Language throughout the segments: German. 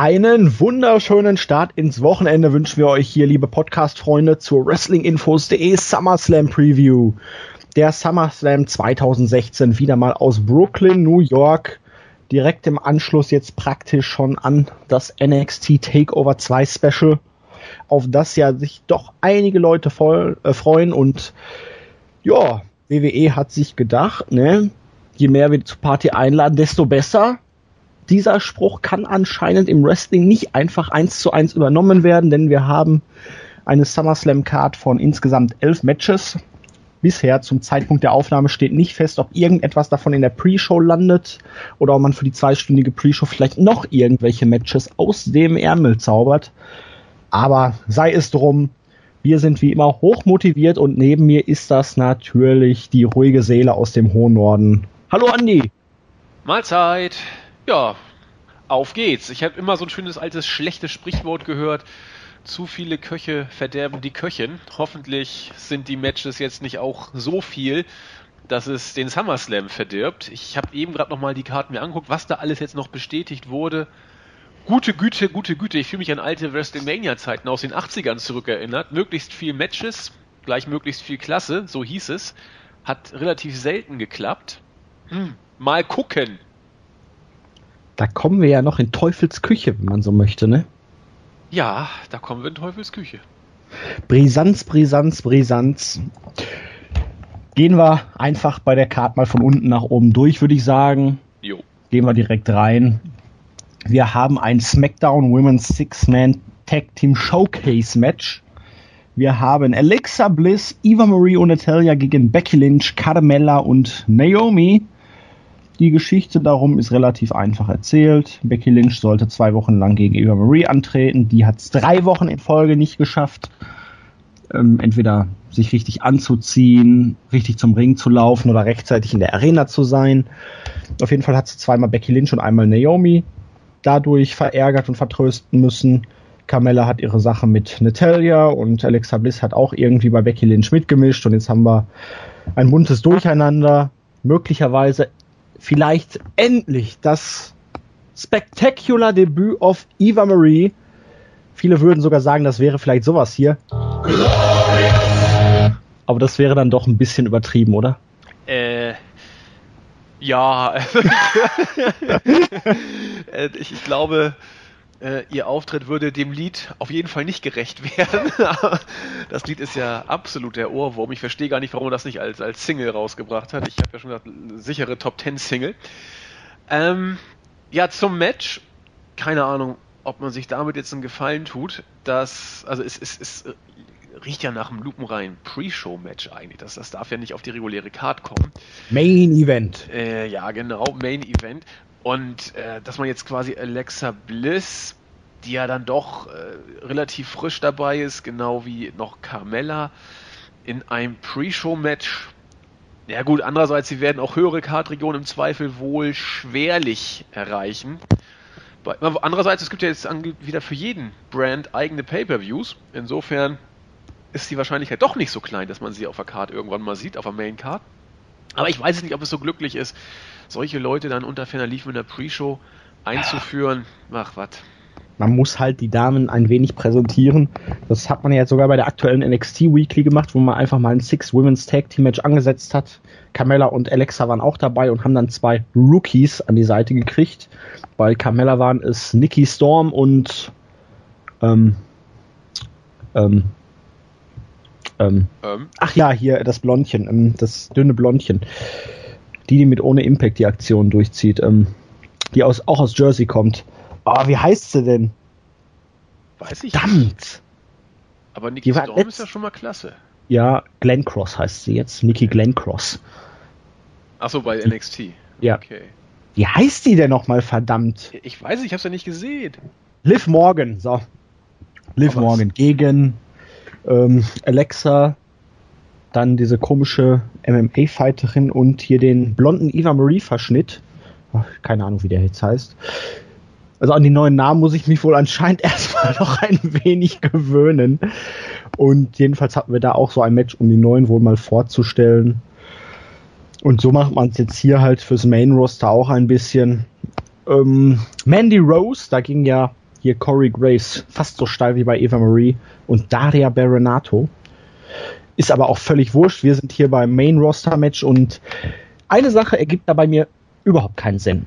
Einen wunderschönen Start ins Wochenende wünschen wir euch hier, liebe Podcast-Freunde, zur WrestlingInfos.de SummerSlam Preview. Der SummerSlam 2016 wieder mal aus Brooklyn, New York. Direkt im Anschluss jetzt praktisch schon an das NXT Takeover 2 Special, auf das ja sich doch einige Leute voll, äh, freuen und ja, WWE hat sich gedacht, ne, je mehr wir zur Party einladen, desto besser dieser Spruch kann anscheinend im Wrestling nicht einfach eins zu eins übernommen werden, denn wir haben eine SummerSlam Card von insgesamt elf Matches. Bisher zum Zeitpunkt der Aufnahme steht nicht fest, ob irgendetwas davon in der Pre-Show landet oder ob man für die zweistündige Pre-Show vielleicht noch irgendwelche Matches aus dem Ärmel zaubert. Aber sei es drum, wir sind wie immer hoch motiviert und neben mir ist das natürlich die ruhige Seele aus dem hohen Norden. Hallo Andi! Mahlzeit! Ja, auf geht's. Ich habe immer so ein schönes altes schlechtes Sprichwort gehört. Zu viele Köche verderben die Köchin. Hoffentlich sind die Matches jetzt nicht auch so viel, dass es den SummerSlam verdirbt. Ich habe eben gerade noch mal die Karten mir angeguckt, was da alles jetzt noch bestätigt wurde. Gute Güte, gute Güte. Ich fühle mich an alte WrestleMania-Zeiten aus den 80ern zurückerinnert. Möglichst viel Matches, gleich möglichst viel Klasse, so hieß es. Hat relativ selten geklappt. Hm, mal gucken. Da kommen wir ja noch in Teufels Küche, wenn man so möchte, ne? Ja, da kommen wir in Teufels Küche. Brisanz, Brisanz, Brisanz. Gehen wir einfach bei der Karte mal von unten nach oben durch, würde ich sagen. Jo. Gehen wir direkt rein. Wir haben ein SmackDown Women's Six-Man Tag Team Showcase Match. Wir haben Alexa Bliss, Eva Marie und Natalia gegen Becky Lynch, Carmella und Naomi. Die Geschichte darum ist relativ einfach erzählt. Becky Lynch sollte zwei Wochen lang gegen Eva Marie antreten. Die hat es drei Wochen in Folge nicht geschafft. Ähm, entweder sich richtig anzuziehen, richtig zum Ring zu laufen oder rechtzeitig in der Arena zu sein. Auf jeden Fall hat sie zweimal Becky Lynch und einmal Naomi dadurch verärgert und vertrösten müssen. Carmella hat ihre Sache mit Natalia und Alexa Bliss hat auch irgendwie bei Becky Lynch mitgemischt und jetzt haben wir ein buntes Durcheinander. Möglicherweise vielleicht endlich das Spectacular Debüt of Eva Marie. Viele würden sogar sagen, das wäre vielleicht sowas hier. Aber das wäre dann doch ein bisschen übertrieben, oder? Äh, ja. Äh, ich, ich glaube, äh, ihr Auftritt würde dem Lied auf jeden Fall nicht gerecht werden. das Lied ist ja absolut der Ohrwurm. Ich verstehe gar nicht, warum er das nicht als, als Single rausgebracht hat. Ich habe ja schon gesagt, sichere Top Ten Single. Ähm, ja, zum Match. Keine Ahnung, ob man sich damit jetzt einen Gefallen tut. Das, also es, es, es riecht ja nach einem lupenreinen Pre-Show-Match eigentlich. Das, das darf ja nicht auf die reguläre Card kommen. Main Event. Äh, ja, genau, Main Event. Und äh, dass man jetzt quasi Alexa Bliss, die ja dann doch äh, relativ frisch dabei ist, genau wie noch Carmella, in einem Pre-Show-Match. Ja gut, andererseits, sie werden auch höhere Kartregionen im Zweifel wohl schwerlich erreichen. Andererseits, es gibt ja jetzt wieder für jeden Brand eigene Pay-Per-Views. Insofern ist die Wahrscheinlichkeit doch nicht so klein, dass man sie auf der Card irgendwann mal sieht, auf der Main Card. Aber ich weiß nicht, ob es so glücklich ist, solche Leute dann unter Ferner Lief in der Pre-Show einzuführen. Ach, was. Man muss halt die Damen ein wenig präsentieren. Das hat man ja jetzt sogar bei der aktuellen NXT Weekly gemacht, wo man einfach mal ein Six Women's Tag Team Match angesetzt hat. Carmella und Alexa waren auch dabei und haben dann zwei Rookies an die Seite gekriegt. Bei Carmella waren es Nikki Storm und ähm, ähm, ähm, ähm. Ach ja, hier das Blondchen, ähm, das dünne Blondchen. Die, die mit ohne Impact die Aktion durchzieht, ähm, die aus, auch aus Jersey kommt. Oh, wie heißt sie denn? Weiß ich Verdammt! Nicht. Aber Nikki Storm ist ja schon mal klasse. Ja, Glenn Cross heißt sie jetzt. Nikki Glenn Cross. Achso, bei NXT. Ja. Okay. Wie heißt die denn nochmal, verdammt? Ich weiß, ich hab's ja nicht gesehen. Liv Morgan, so. Liv Morgan gegen ähm, Alexa, dann diese komische MMA-Fighterin und hier den blonden Eva Marie-Verschnitt. Keine Ahnung, wie der jetzt heißt. Also an die neuen Namen muss ich mich wohl anscheinend erstmal noch ein wenig gewöhnen. Und jedenfalls hatten wir da auch so ein Match, um die neuen wohl mal vorzustellen. Und so macht man es jetzt hier halt fürs Main Roster auch ein bisschen. Ähm, Mandy Rose, da ging ja hier Corey Graves fast so steil wie bei Eva Marie und Daria Baronato. Ist aber auch völlig wurscht. Wir sind hier beim Main Roster Match und eine Sache ergibt da bei mir überhaupt keinen Sinn.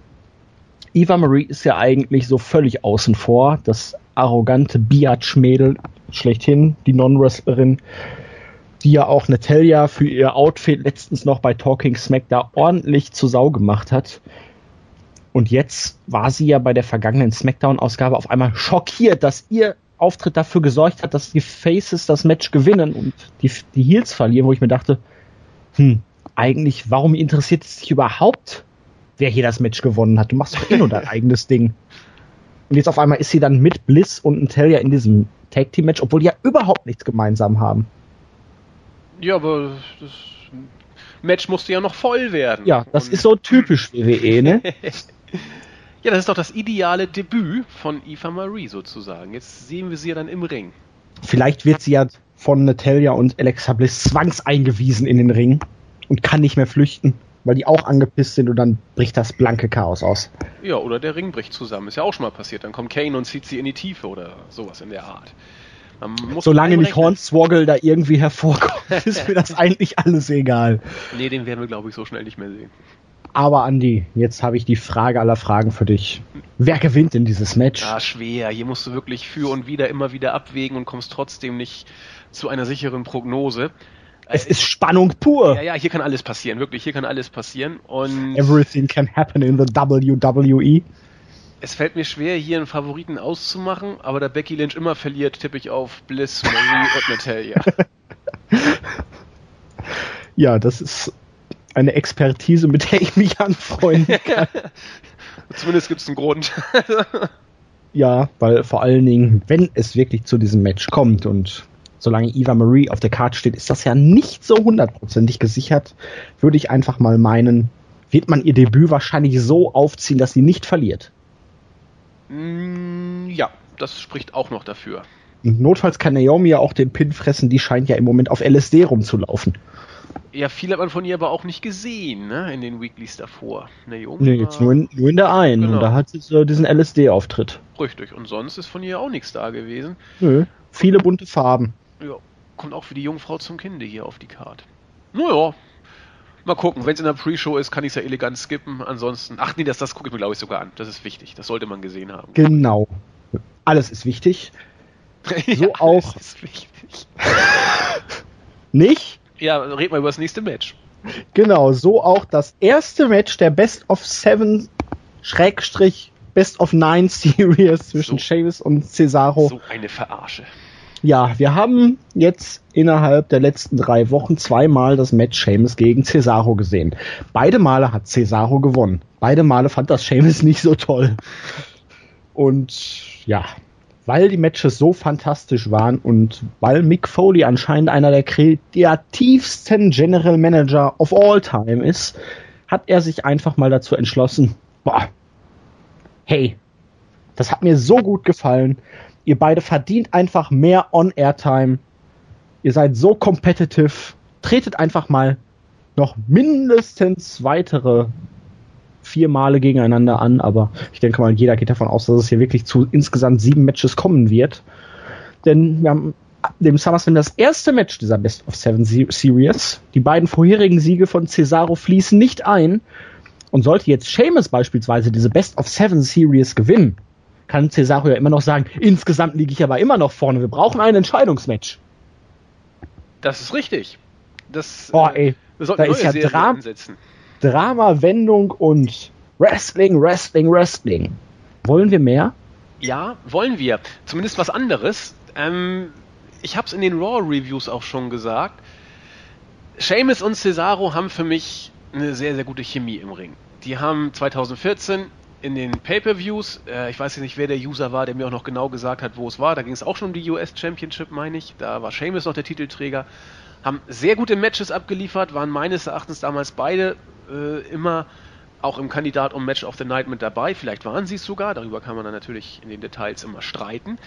Eva Marie ist ja eigentlich so völlig außen vor. Das arrogante Biatch-Mädel schlechthin, die Non-Wrestlerin, die ja auch Natalia für ihr Outfit letztens noch bei Talking Smack da ordentlich zu Sau gemacht hat. Und jetzt war sie ja bei der vergangenen Smackdown-Ausgabe auf einmal schockiert, dass ihr Auftritt dafür gesorgt hat, dass die Faces das Match gewinnen und die, die Heels verlieren, wo ich mir dachte, hm, eigentlich, warum interessiert es dich überhaupt, wer hier das Match gewonnen hat? Du machst doch eh nur dein eigenes Ding. Und jetzt auf einmal ist sie dann mit Bliss und Natalia in diesem Tag Team Match, obwohl die ja überhaupt nichts gemeinsam haben. Ja, aber das Match musste ja noch voll werden. Ja, das und ist so typisch WWE, ne? ja, das ist doch das ideale Debüt von Eva Marie sozusagen. Jetzt sehen wir sie ja dann im Ring. Vielleicht wird sie ja von Natalia und Alexa Bliss zwangseingewiesen in den Ring und kann nicht mehr flüchten, weil die auch angepisst sind und dann bricht das blanke Chaos aus. Ja, oder der Ring bricht zusammen. Ist ja auch schon mal passiert. Dann kommt Kane und zieht sie in die Tiefe oder sowas in der Art. Solange nicht Hornswoggle da irgendwie hervorkommt, ist mir das eigentlich alles egal. Nee, den werden wir, glaube ich, so schnell nicht mehr sehen. Aber Andi, jetzt habe ich die Frage aller Fragen für dich. Wer gewinnt in dieses Match? Ah, schwer. Hier musst du wirklich für und wieder immer wieder abwägen und kommst trotzdem nicht zu einer sicheren Prognose. Es ist Spannung pur. Ja, ja, hier kann alles passieren, wirklich, hier kann alles passieren. Und Everything can happen in the WWE es fällt mir schwer, hier einen Favoriten auszumachen, aber da Becky Lynch immer verliert, tippe ich auf Bliss, Marie und Natalia. Ja, das ist eine Expertise, mit der ich mich anfreunden kann. Zumindest gibt es einen Grund. ja, weil vor allen Dingen, wenn es wirklich zu diesem Match kommt und solange Eva Marie auf der Karte steht, ist das ja nicht so hundertprozentig gesichert, würde ich einfach mal meinen, wird man ihr Debüt wahrscheinlich so aufziehen, dass sie nicht verliert. Mm, ja, das spricht auch noch dafür. Notfalls kann Naomi ja auch den Pin fressen, die scheint ja im Moment auf LSD rumzulaufen. Ja, viel hat man von ihr aber auch nicht gesehen, ne, in den Weeklies davor. Naomi nee, jetzt nur in, nur in der einen. Genau. Und da hat sie so diesen LSD-Auftritt. Richtig, und sonst ist von ihr auch nichts da gewesen. Nö, viele bunte Farben. Ja, kommt auch für die Jungfrau zum Kinde hier auf die Karte. Naja, Mal gucken, wenn es in der Pre-Show ist, kann ich es ja elegant skippen. Ansonsten, ach nee, das, das gucke ich mir glaube ich sogar an. Das ist wichtig. Das sollte man gesehen haben. Genau. Alles ist wichtig. So ja, auch. Nicht? Ja, red mal über das nächste Match. Genau, so auch das erste Match der Best of Seven Schrägstrich Best of Nine Series zwischen so, Sheamus und Cesaro. So eine Verarsche. Ja, wir haben jetzt innerhalb der letzten drei Wochen zweimal das Match Seamus gegen Cesaro gesehen. Beide Male hat Cesaro gewonnen. Beide Male fand das Seamus nicht so toll. Und ja, weil die Matches so fantastisch waren und weil Mick Foley anscheinend einer der kreativsten General Manager of all time ist, hat er sich einfach mal dazu entschlossen, boah, hey, das hat mir so gut gefallen Ihr beide verdient einfach mehr On-Air-Time. Ihr seid so competitive. Tretet einfach mal noch mindestens weitere vier Male gegeneinander an, aber ich denke mal, jeder geht davon aus, dass es hier wirklich zu insgesamt sieben Matches kommen wird. Denn wir haben dem SummerSlam das erste Match dieser Best of Seven Series. Die beiden vorherigen Siege von Cesaro fließen nicht ein. Und sollte jetzt Seamus beispielsweise diese Best of Seven Series gewinnen, kann Cesaro ja immer noch sagen, insgesamt liege ich aber immer noch vorne. Wir brauchen ein Entscheidungsmatch. Das ist richtig. Das, Boah, ey, äh, da ist ja Dra Drama, Wendung und Wrestling, Wrestling, Wrestling. Wollen wir mehr? Ja, wollen wir. Zumindest was anderes. Ähm, ich habe es in den Raw-Reviews auch schon gesagt. Seamus und Cesaro haben für mich eine sehr, sehr gute Chemie im Ring. Die haben 2014 in den Pay-per-Views, äh, ich weiß nicht, wer der User war, der mir auch noch genau gesagt hat, wo es war. Da ging es auch schon um die US Championship, meine ich. Da war Sheamus noch der Titelträger. Haben sehr gute Matches abgeliefert, waren meines Erachtens damals beide äh, immer auch im Kandidat um Match of the Night mit dabei. Vielleicht waren sie es sogar, darüber kann man dann natürlich in den Details immer streiten.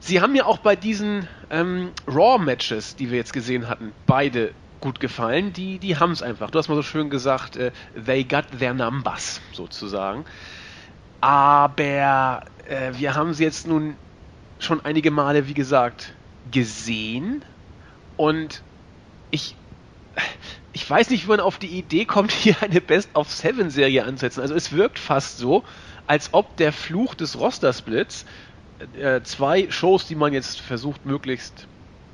Sie haben ja auch bei diesen ähm, Raw-Matches, die wir jetzt gesehen hatten, beide gut gefallen. Die, die haben es einfach. Du hast mal so schön gesagt, äh, they got their numbers sozusagen. Aber äh, wir haben sie jetzt nun schon einige Male, wie gesagt, gesehen. Und ich, ich weiß nicht, wie man auf die Idee kommt, hier eine Best of Seven Serie anzusetzen. Also es wirkt fast so, als ob der Fluch des Roster-Splits äh, zwei Shows, die man jetzt versucht, möglichst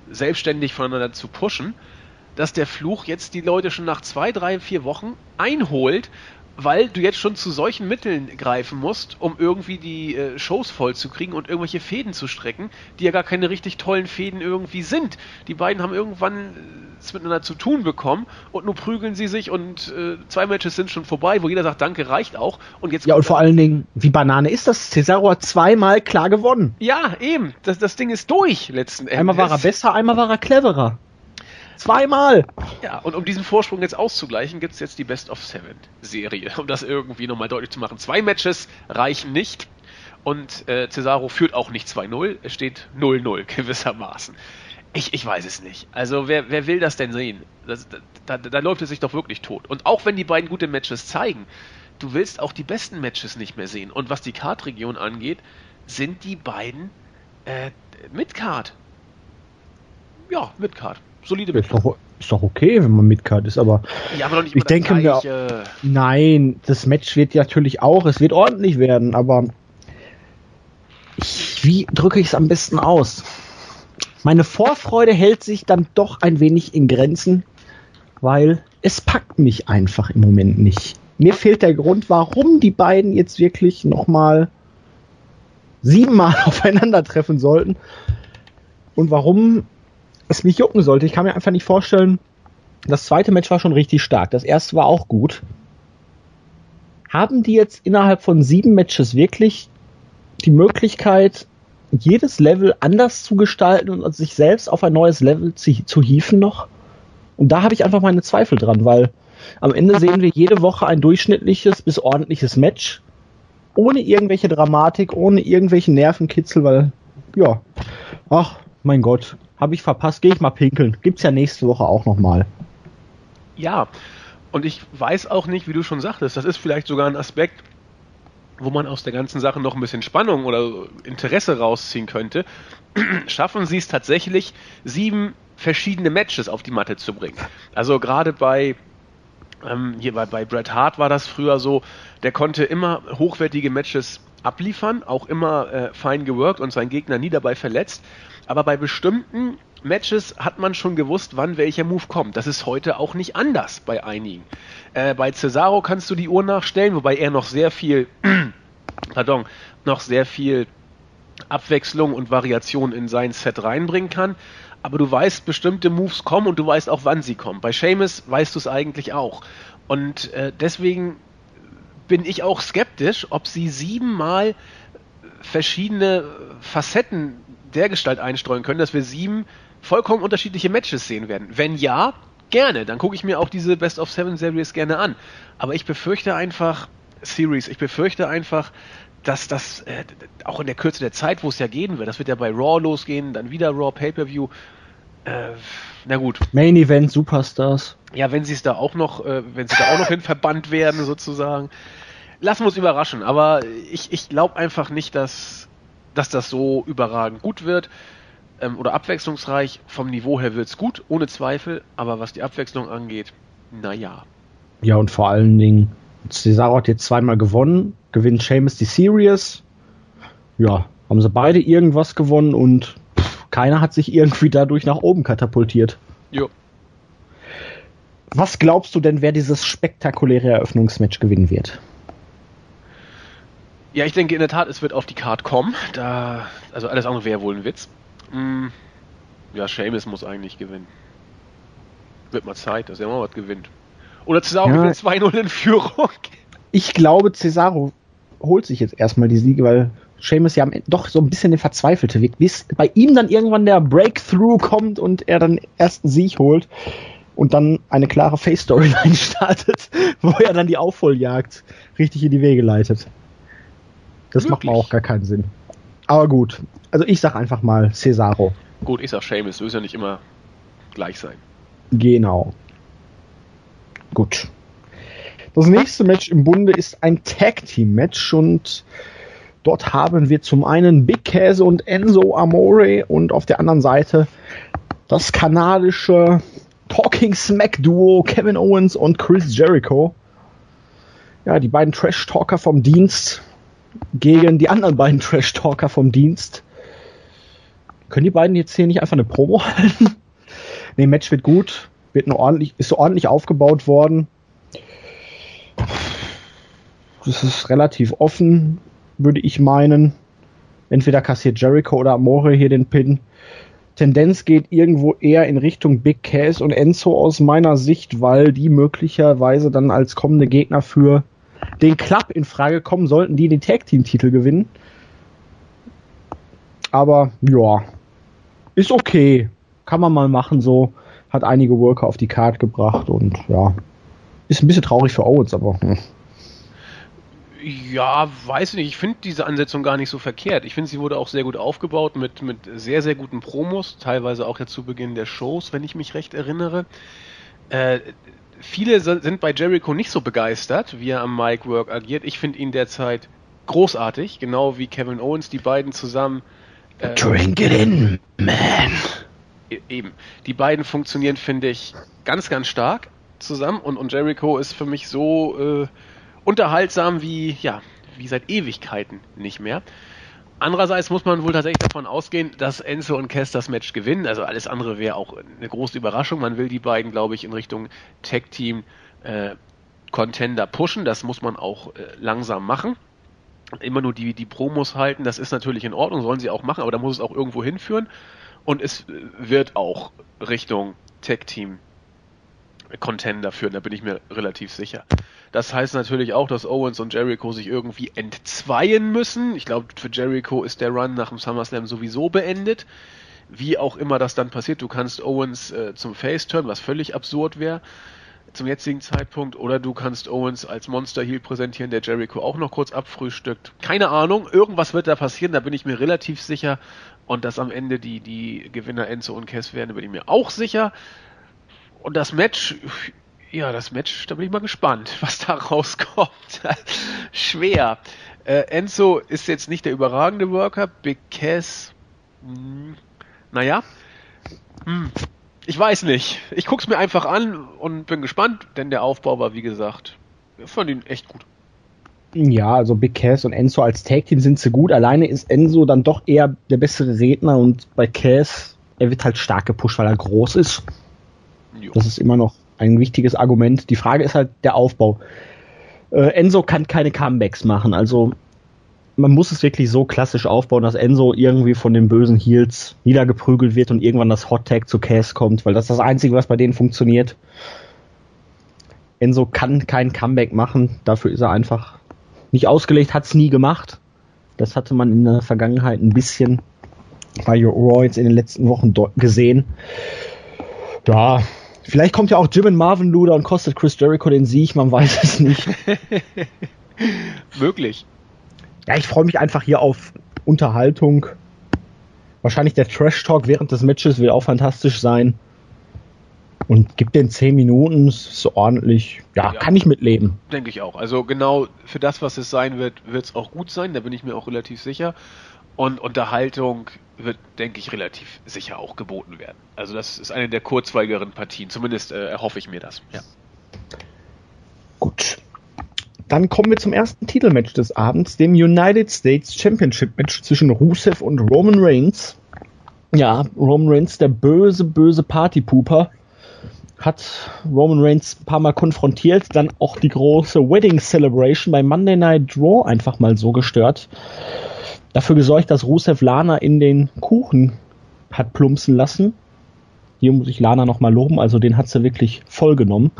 selbstständig voneinander zu pushen, dass der Fluch jetzt die Leute schon nach zwei, drei, vier Wochen einholt weil du jetzt schon zu solchen Mitteln greifen musst, um irgendwie die äh, Shows voll zu kriegen und irgendwelche Fäden zu strecken, die ja gar keine richtig tollen Fäden irgendwie sind. Die beiden haben irgendwann äh, es miteinander zu tun bekommen und nun prügeln sie sich und äh, zwei Matches sind schon vorbei, wo jeder sagt, danke, reicht auch. Und jetzt ja, und vor allen Dingen, wie Banane ist das? Cesaro hat zweimal klar gewonnen. Ja, eben. Das, das Ding ist durch letzten Endes. Einmal war er besser, einmal war er cleverer. Zweimal! Ja, und um diesen Vorsprung jetzt auszugleichen, gibt es jetzt die Best of Seven Serie, um das irgendwie nochmal deutlich zu machen. Zwei Matches reichen nicht und äh, Cesaro führt auch nicht 2-0, es steht 0-0 gewissermaßen. Ich, ich weiß es nicht. Also wer, wer will das denn sehen? Das, da, da, da läuft es sich doch wirklich tot. Und auch wenn die beiden gute Matches zeigen, du willst auch die besten Matches nicht mehr sehen. Und was die Card-Region angeht, sind die beiden äh, Midcard. Ja, Midcard solide ist doch, ist doch okay, wenn man Midcard ist, aber, ja, aber ich denke mir, nein, das Match wird natürlich auch, es wird ordentlich werden, aber ich, wie drücke ich es am besten aus? Meine Vorfreude hält sich dann doch ein wenig in Grenzen, weil es packt mich einfach im Moment nicht. Mir fehlt der Grund, warum die beiden jetzt wirklich nochmal siebenmal aufeinandertreffen sollten und warum es mich jucken sollte. Ich kann mir einfach nicht vorstellen, das zweite Match war schon richtig stark. Das erste war auch gut. Haben die jetzt innerhalb von sieben Matches wirklich die Möglichkeit, jedes Level anders zu gestalten und sich selbst auf ein neues Level zu, zu hieven noch? Und da habe ich einfach meine Zweifel dran, weil am Ende sehen wir jede Woche ein durchschnittliches bis ordentliches Match. Ohne irgendwelche Dramatik, ohne irgendwelchen Nervenkitzel, weil, ja, ach, mein Gott, habe ich verpasst, gehe ich mal pinkeln. Gibt's ja nächste Woche auch nochmal. Ja, und ich weiß auch nicht, wie du schon sagtest, das ist vielleicht sogar ein Aspekt, wo man aus der ganzen Sache noch ein bisschen Spannung oder Interesse rausziehen könnte. Schaffen sie es tatsächlich, sieben verschiedene Matches auf die Matte zu bringen. Also gerade bei ähm, hier bei, bei Bret Hart war das früher so, der konnte immer hochwertige Matches abliefern, auch immer äh, fein geworkt und seinen Gegner nie dabei verletzt aber bei bestimmten Matches hat man schon gewusst, wann welcher Move kommt. Das ist heute auch nicht anders bei einigen. Äh, bei Cesaro kannst du die Uhr nachstellen, wobei er noch sehr viel, pardon, noch sehr viel Abwechslung und Variation in sein Set reinbringen kann. Aber du weißt, bestimmte Moves kommen und du weißt auch, wann sie kommen. Bei Seamus weißt du es eigentlich auch. Und äh, deswegen bin ich auch skeptisch, ob sie siebenmal verschiedene Facetten dergestalt einstreuen können, dass wir sieben vollkommen unterschiedliche Matches sehen werden. Wenn ja, gerne. Dann gucke ich mir auch diese Best of Seven Series gerne an. Aber ich befürchte einfach, Series, ich befürchte einfach, dass das äh, auch in der Kürze der Zeit, wo es ja gehen wird, das wird ja bei Raw losgehen, dann wieder Raw Pay-Per-View. Äh, na gut. Main Event Superstars. Ja, wenn sie es da auch noch, äh, wenn sie da auch noch hin verbannt werden, sozusagen. Lassen wir uns überraschen, aber ich, ich glaube einfach nicht, dass dass das so überragend gut wird ähm, oder abwechslungsreich. Vom Niveau her wird es gut, ohne Zweifel, aber was die Abwechslung angeht, naja. Ja, und vor allen Dingen, Cesaro hat jetzt zweimal gewonnen, gewinnt Seamus die Series. Ja, haben sie beide irgendwas gewonnen und pff, keiner hat sich irgendwie dadurch nach oben katapultiert. Jo. Was glaubst du denn, wer dieses spektakuläre Eröffnungsmatch gewinnen wird? Ja, ich denke in der Tat, es wird auf die Card kommen. Da, also alles andere wäre wohl ein Witz. Hm, ja, Seamus muss eigentlich gewinnen. Wird mal Zeit, dass er mal was gewinnt. Oder Cesaro ja. gewinnt 2-0 in Führung. Ich glaube, Cesaro holt sich jetzt erstmal die Siege, weil Seamus ja doch so ein bisschen den verzweifelte Weg, bis bei ihm dann irgendwann der Breakthrough kommt und er dann ersten Sieg holt und dann eine klare Face-Storyline startet, wo er dann die Aufholjagd richtig in die Wege leitet. Das Möglich. macht auch gar keinen Sinn. Aber gut. Also ich sag einfach mal Cesaro. Gut, ich sag Seamus. Du wirst ja nicht immer gleich sein. Genau. Gut. Das nächste Match im Bunde ist ein Tag Team Match und dort haben wir zum einen Big Käse und Enzo Amore und auf der anderen Seite das kanadische Talking Smack Duo Kevin Owens und Chris Jericho. Ja, die beiden Trash Talker vom Dienst gegen die anderen beiden Trash Talker vom Dienst. Können die beiden jetzt hier nicht einfach eine Promo halten? nee, Match wird gut, wird nur ordentlich, ist so ordentlich aufgebaut worden. Das ist relativ offen, würde ich meinen. Entweder kassiert Jericho oder Amore hier den Pin. Tendenz geht irgendwo eher in Richtung Big Cass und Enzo aus meiner Sicht, weil die möglicherweise dann als kommende Gegner für den Club in Frage kommen sollten, die den Tag Team Titel gewinnen. Aber ja, ist okay. Kann man mal machen so. Hat einige Worker auf die Karte gebracht und ja. Ist ein bisschen traurig für Owens, aber. Hm. Ja, weiß nicht. Ich finde diese Ansetzung gar nicht so verkehrt. Ich finde, sie wurde auch sehr gut aufgebaut mit, mit sehr, sehr guten Promos, teilweise auch ja zu Beginn der Shows, wenn ich mich recht erinnere. Äh, viele sind bei Jericho nicht so begeistert, wie er am Mic Work agiert. Ich finde ihn derzeit großartig, genau wie Kevin Owens, die beiden zusammen. Äh, Drink it in, man. E-, eben. Die beiden funktionieren, finde ich, ganz, ganz stark zusammen und, und Jericho ist für mich so. Äh, unterhaltsam wie, ja, wie seit Ewigkeiten nicht mehr. Andererseits muss man wohl tatsächlich davon ausgehen, dass Enzo und Cass das Match gewinnen. Also alles andere wäre auch eine große Überraschung. Man will die beiden, glaube ich, in Richtung Tag Team äh, Contender pushen. Das muss man auch äh, langsam machen. Immer nur die, die Promos halten, das ist natürlich in Ordnung, sollen sie auch machen, aber da muss es auch irgendwo hinführen. Und es äh, wird auch Richtung Tag Team Contender führen, da bin ich mir relativ sicher. Das heißt natürlich auch, dass Owens und Jericho sich irgendwie entzweien müssen. Ich glaube, für Jericho ist der Run nach dem SummerSlam sowieso beendet. Wie auch immer das dann passiert, du kannst Owens äh, zum Face turn, was völlig absurd wäre zum jetzigen Zeitpunkt, oder du kannst Owens als Monster Heel präsentieren, der Jericho auch noch kurz abfrühstückt. Keine Ahnung, irgendwas wird da passieren, da bin ich mir relativ sicher. Und dass am Ende die, die Gewinner Enzo und Cass werden, bin ich mir auch sicher. Und das Match, ja, das Match, da bin ich mal gespannt, was da rauskommt. Schwer. Äh, Enzo ist jetzt nicht der überragende Worker. Big Cass, hm, naja, hm, ich weiß nicht. Ich guck's mir einfach an und bin gespannt, denn der Aufbau war, wie gesagt, ich fand ihn echt gut. Ja, also Big Cass und Enzo als Tag Team sind sie gut. Alleine ist Enzo dann doch eher der bessere Redner und bei Cass, er wird halt stark gepusht, weil er groß ist. Das ist immer noch ein wichtiges Argument. Die Frage ist halt der Aufbau. Äh, Enzo kann keine Comebacks machen, also man muss es wirklich so klassisch aufbauen, dass Enzo irgendwie von den bösen Heels niedergeprügelt wird und irgendwann das Hot Tag zu Cass kommt, weil das ist das Einzige, was bei denen funktioniert. Enzo kann kein Comeback machen, dafür ist er einfach nicht ausgelegt, hat es nie gemacht. Das hatte man in der Vergangenheit ein bisschen bei Raw jetzt in den letzten Wochen gesehen. Ja, Vielleicht kommt ja auch Jim und Marvin Luder und kostet Chris Jericho den Sieg, man weiß es nicht. Möglich. Ja, ich freue mich einfach hier auf Unterhaltung. Wahrscheinlich der Trash Talk während des Matches wird auch fantastisch sein. Und gibt den 10 Minuten, so ordentlich. Ja, ja, kann ich mitleben. Denke ich auch. Also genau für das, was es sein wird, wird es auch gut sein, da bin ich mir auch relativ sicher. Und Unterhaltung wird, denke ich, relativ sicher auch geboten werden. Also das ist eine der kurzweiligeren Partien. Zumindest äh, erhoffe ich mir das. Ja. Gut. Dann kommen wir zum ersten Titelmatch des Abends, dem United States Championship Match zwischen Rusev und Roman Reigns. Ja, Roman Reigns, der böse, böse Partypooper, hat Roman Reigns ein paar Mal konfrontiert, dann auch die große Wedding Celebration bei Monday Night Draw einfach mal so gestört dafür gesorgt, dass Rusev Lana in den Kuchen hat plumpsen lassen. Hier muss ich Lana nochmal loben, also den hat sie wirklich voll genommen.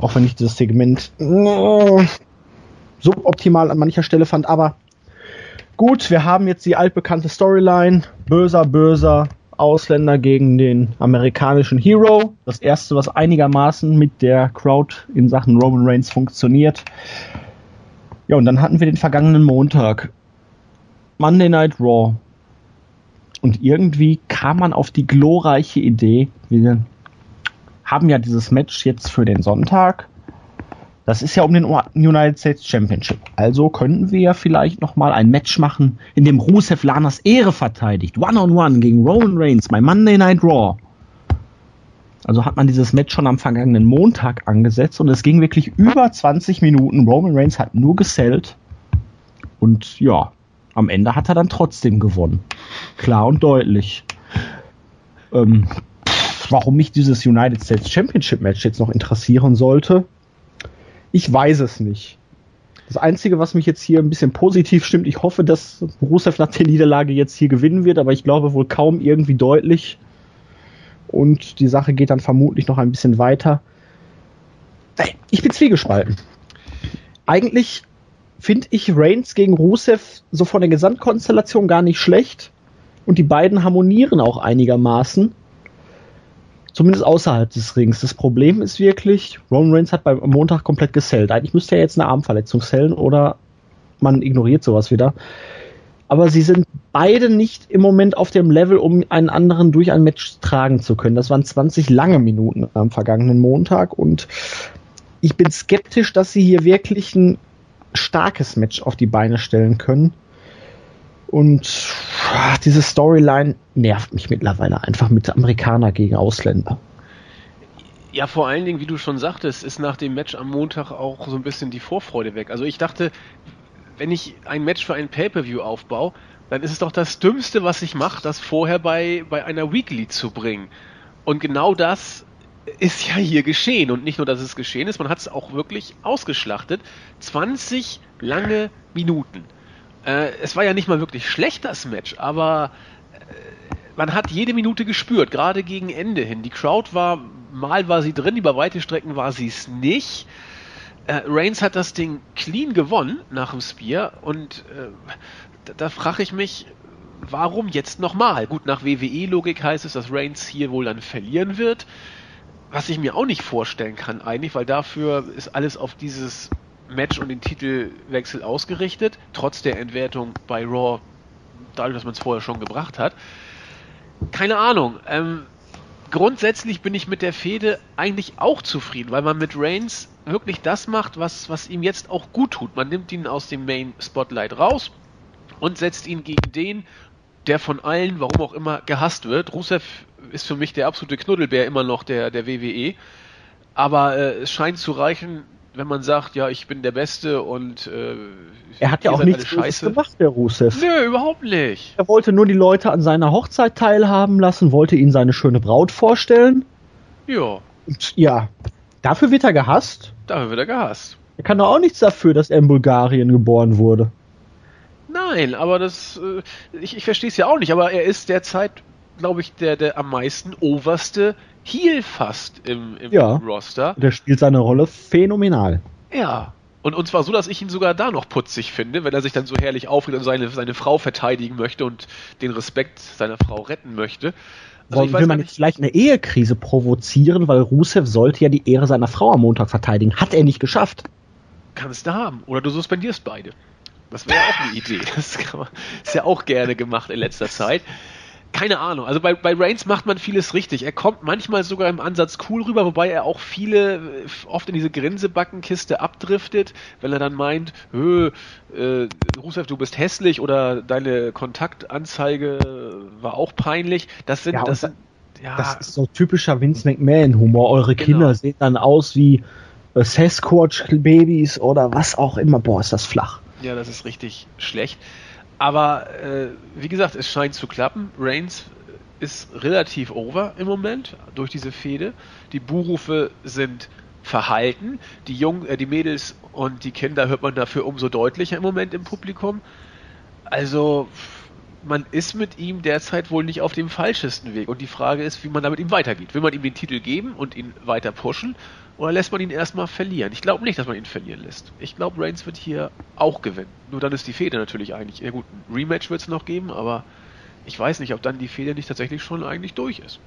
Auch wenn ich dieses Segment äh, suboptimal an mancher Stelle fand, aber gut, wir haben jetzt die altbekannte Storyline. Böser, böser Ausländer gegen den amerikanischen Hero. Das erste, was einigermaßen mit der Crowd in Sachen Roman Reigns funktioniert. Ja, und dann hatten wir den vergangenen Montag. Monday Night Raw. Und irgendwie kam man auf die glorreiche Idee, wir haben ja dieses Match jetzt für den Sonntag. Das ist ja um den United States Championship. Also könnten wir ja vielleicht nochmal ein Match machen, in dem Rusev Lanas Ehre verteidigt. One-on-one -on -one gegen Roman Reigns bei Monday Night Raw. Also hat man dieses Match schon am vergangenen Montag angesetzt und es ging wirklich über 20 Minuten. Roman Reigns hat nur gesellt. Und ja, am Ende hat er dann trotzdem gewonnen. Klar und deutlich. Ähm, warum mich dieses United States Championship Match jetzt noch interessieren sollte, ich weiß es nicht. Das Einzige, was mich jetzt hier ein bisschen positiv stimmt, ich hoffe, dass Rusev nach der Niederlage jetzt hier gewinnen wird, aber ich glaube wohl kaum irgendwie deutlich. Und die Sache geht dann vermutlich noch ein bisschen weiter. Ich bin zwiegespalten. Eigentlich finde ich Reigns gegen Rusev so von der Gesamtkonstellation gar nicht schlecht. Und die beiden harmonieren auch einigermaßen. Zumindest außerhalb des Rings. Das Problem ist wirklich, Roman Reigns hat beim Montag komplett gesellt. Eigentlich müsste er jetzt eine Armverletzung sellen oder man ignoriert sowas wieder. Aber sie sind beide nicht im Moment auf dem Level, um einen anderen durch ein Match tragen zu können. Das waren 20 lange Minuten am vergangenen Montag und ich bin skeptisch, dass sie hier wirklich ein starkes Match auf die Beine stellen können. Und ach, diese Storyline nervt mich mittlerweile einfach mit Amerikaner gegen Ausländer. Ja, vor allen Dingen, wie du schon sagtest, ist nach dem Match am Montag auch so ein bisschen die Vorfreude weg. Also ich dachte, wenn ich ein Match für ein Pay-per-View aufbaue, dann ist es doch das Dümmste, was ich mache, das vorher bei, bei einer Weekly zu bringen. Und genau das ist ja hier geschehen. Und nicht nur, dass es geschehen ist, man hat es auch wirklich ausgeschlachtet. 20 lange Minuten. Äh, es war ja nicht mal wirklich schlecht, das Match, aber äh, man hat jede Minute gespürt, gerade gegen Ende hin. Die Crowd war, mal war sie drin, über weite Strecken war sie es nicht. Äh, Reigns hat das Ding clean gewonnen nach dem Spear und äh, da, da frage ich mich, warum jetzt nochmal? Gut, nach WWE-Logik heißt es, dass Reigns hier wohl dann verlieren wird. Was ich mir auch nicht vorstellen kann eigentlich, weil dafür ist alles auf dieses Match und den Titelwechsel ausgerichtet, trotz der Entwertung bei Raw, dadurch, dass man es vorher schon gebracht hat. Keine Ahnung. Ähm, grundsätzlich bin ich mit der Fehde eigentlich auch zufrieden, weil man mit Reigns wirklich das macht, was, was ihm jetzt auch gut tut. Man nimmt ihn aus dem Main Spotlight raus und setzt ihn gegen den, der von allen, warum auch immer, gehasst wird. Rusev ist für mich der absolute Knuddelbär immer noch der, der WWE. Aber äh, es scheint zu reichen, wenn man sagt, ja, ich bin der Beste und äh, er hat ja auch nichts Scheiße gemacht, der Rusev. Nö, überhaupt nicht. Er wollte nur die Leute an seiner Hochzeit teilhaben lassen, wollte ihnen seine schöne Braut vorstellen. Ja. Und ja, dafür wird er gehasst. Dafür wird er gehasst. Er kann doch auch nichts dafür, dass er in Bulgarien geboren wurde. Nein, aber das, äh, ich, ich verstehe es ja auch nicht, aber er ist derzeit, glaube ich, der, der am meisten oberste Heel fast im, im ja, Roster. Der spielt seine Rolle phänomenal. Ja. Und, und zwar so, dass ich ihn sogar da noch putzig finde, wenn er sich dann so herrlich aufregt und seine, seine Frau verteidigen möchte und den Respekt seiner Frau retten möchte. Also will man jetzt vielleicht eine Ehekrise provozieren, weil Rusev sollte ja die Ehre seiner Frau am Montag verteidigen. Hat er nicht geschafft. Kannst du haben. Oder du suspendierst beide. Das wäre auch eine Idee. Das man, ist ja auch gerne gemacht in letzter Zeit keine Ahnung. Also bei, bei Reigns macht man vieles richtig. Er kommt manchmal sogar im Ansatz cool rüber, wobei er auch viele äh, oft in diese Grinsebackenkiste abdriftet, wenn er dann meint, äh, Rusev, du bist hässlich oder deine Kontaktanzeige war auch peinlich. Das sind, ja, das sind, ja. Das ist so typischer Vince McMahon-Humor. Eure genau. Kinder sehen dann aus wie äh, Sasquatch-Babys oder was auch immer. Boah, ist das flach. Ja, das ist richtig schlecht. Aber äh, wie gesagt, es scheint zu klappen. Reigns ist relativ over im Moment durch diese Fehde. Die Buhrufe sind verhalten. Die Jungen, äh, die Mädels und die Kinder hört man dafür umso deutlicher im Moment im Publikum. Also man ist mit ihm derzeit wohl nicht auf dem falschesten Weg. Und die Frage ist, wie man da mit ihm weitergeht. Will man ihm den Titel geben und ihn weiter pushen? Oder lässt man ihn erstmal verlieren? Ich glaube nicht, dass man ihn verlieren lässt. Ich glaube, Reigns wird hier auch gewinnen. Nur dann ist die Fehde natürlich eigentlich. Ja gut, ein Rematch wird es noch geben, aber ich weiß nicht, ob dann die Fehde nicht tatsächlich schon eigentlich durch ist.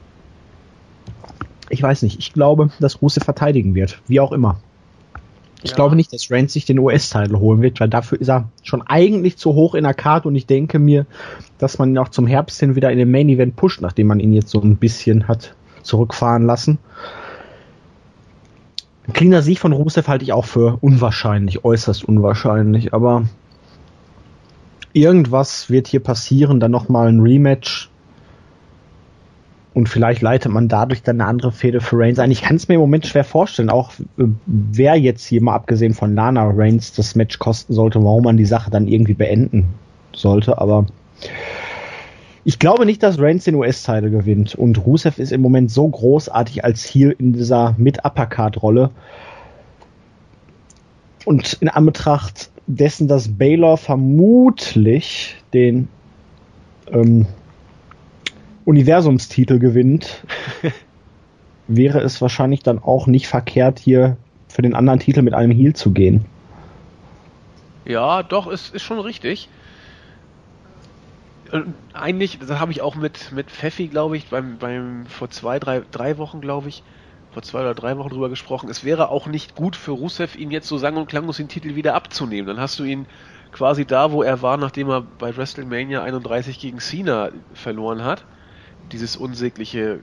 Ich weiß nicht. Ich glaube, dass Rusev verteidigen wird. Wie auch immer. Ich ja. glaube nicht, dass Reigns sich den US-Titel holen wird, weil dafür ist er schon eigentlich zu hoch in der Karte und ich denke mir, dass man ihn auch zum Herbst hin wieder in den Main Event pusht, nachdem man ihn jetzt so ein bisschen hat zurückfahren lassen Ein cleaner Sieg von Rusev halte ich auch für unwahrscheinlich, äußerst unwahrscheinlich, aber irgendwas wird hier passieren, dann nochmal ein Rematch und vielleicht leitet man dadurch dann eine andere Fehde für Reigns ein. Ich kann es mir im Moment schwer vorstellen, auch äh, wer jetzt hier mal abgesehen von Lana Reigns das Match kosten sollte, warum man die Sache dann irgendwie beenden sollte. Aber ich glaube nicht, dass Reigns den US-Title gewinnt. Und Rusev ist im Moment so großartig als Heel in dieser Mit-Uppercard-Rolle. Und in Anbetracht dessen, dass Baylor vermutlich den ähm, Universumstitel gewinnt, wäre es wahrscheinlich dann auch nicht verkehrt, hier für den anderen Titel mit einem Heal zu gehen. Ja, doch, ist, ist schon richtig. Und eigentlich, das habe ich auch mit, mit Pfeffi, glaube ich, beim, beim vor zwei, drei, drei Wochen, glaube ich, vor zwei oder drei Wochen drüber gesprochen. Es wäre auch nicht gut für Rusev, ihn jetzt so sang- und klanglos den Titel wieder abzunehmen. Dann hast du ihn quasi da, wo er war, nachdem er bei WrestleMania 31 gegen Cena verloren hat dieses unsägliche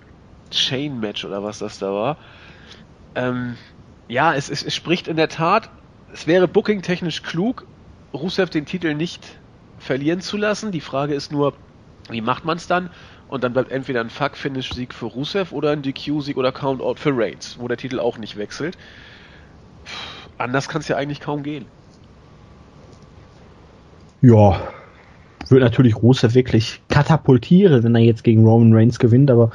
Chain-Match oder was das da war. Ähm, ja, es, es, es spricht in der Tat, es wäre booking-technisch klug, Rusev den Titel nicht verlieren zu lassen. Die Frage ist nur, wie macht man es dann? Und dann bleibt entweder ein Fuck-Finish-Sieg für Rusev oder ein DQ-Sieg oder Count-Out für Reigns, wo der Titel auch nicht wechselt. Puh, anders kann es ja eigentlich kaum gehen. Ja, wird natürlich Rusev wirklich katapultieren, wenn er jetzt gegen Roman Reigns gewinnt, aber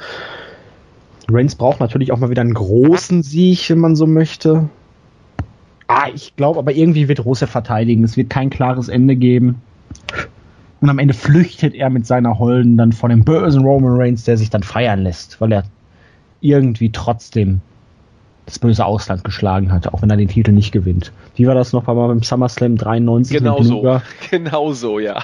Reigns braucht natürlich auch mal wieder einen großen Sieg, wenn man so möchte. Ah, ich glaube aber irgendwie wird Rusev verteidigen. Es wird kein klares Ende geben. Und am Ende flüchtet er mit seiner Holden dann von dem bösen Roman Reigns, der sich dann feiern lässt, weil er irgendwie trotzdem das böse Ausland geschlagen hat, auch wenn er den Titel nicht gewinnt. Wie war das noch beim SummerSlam 93? Genau so. Genau so, ja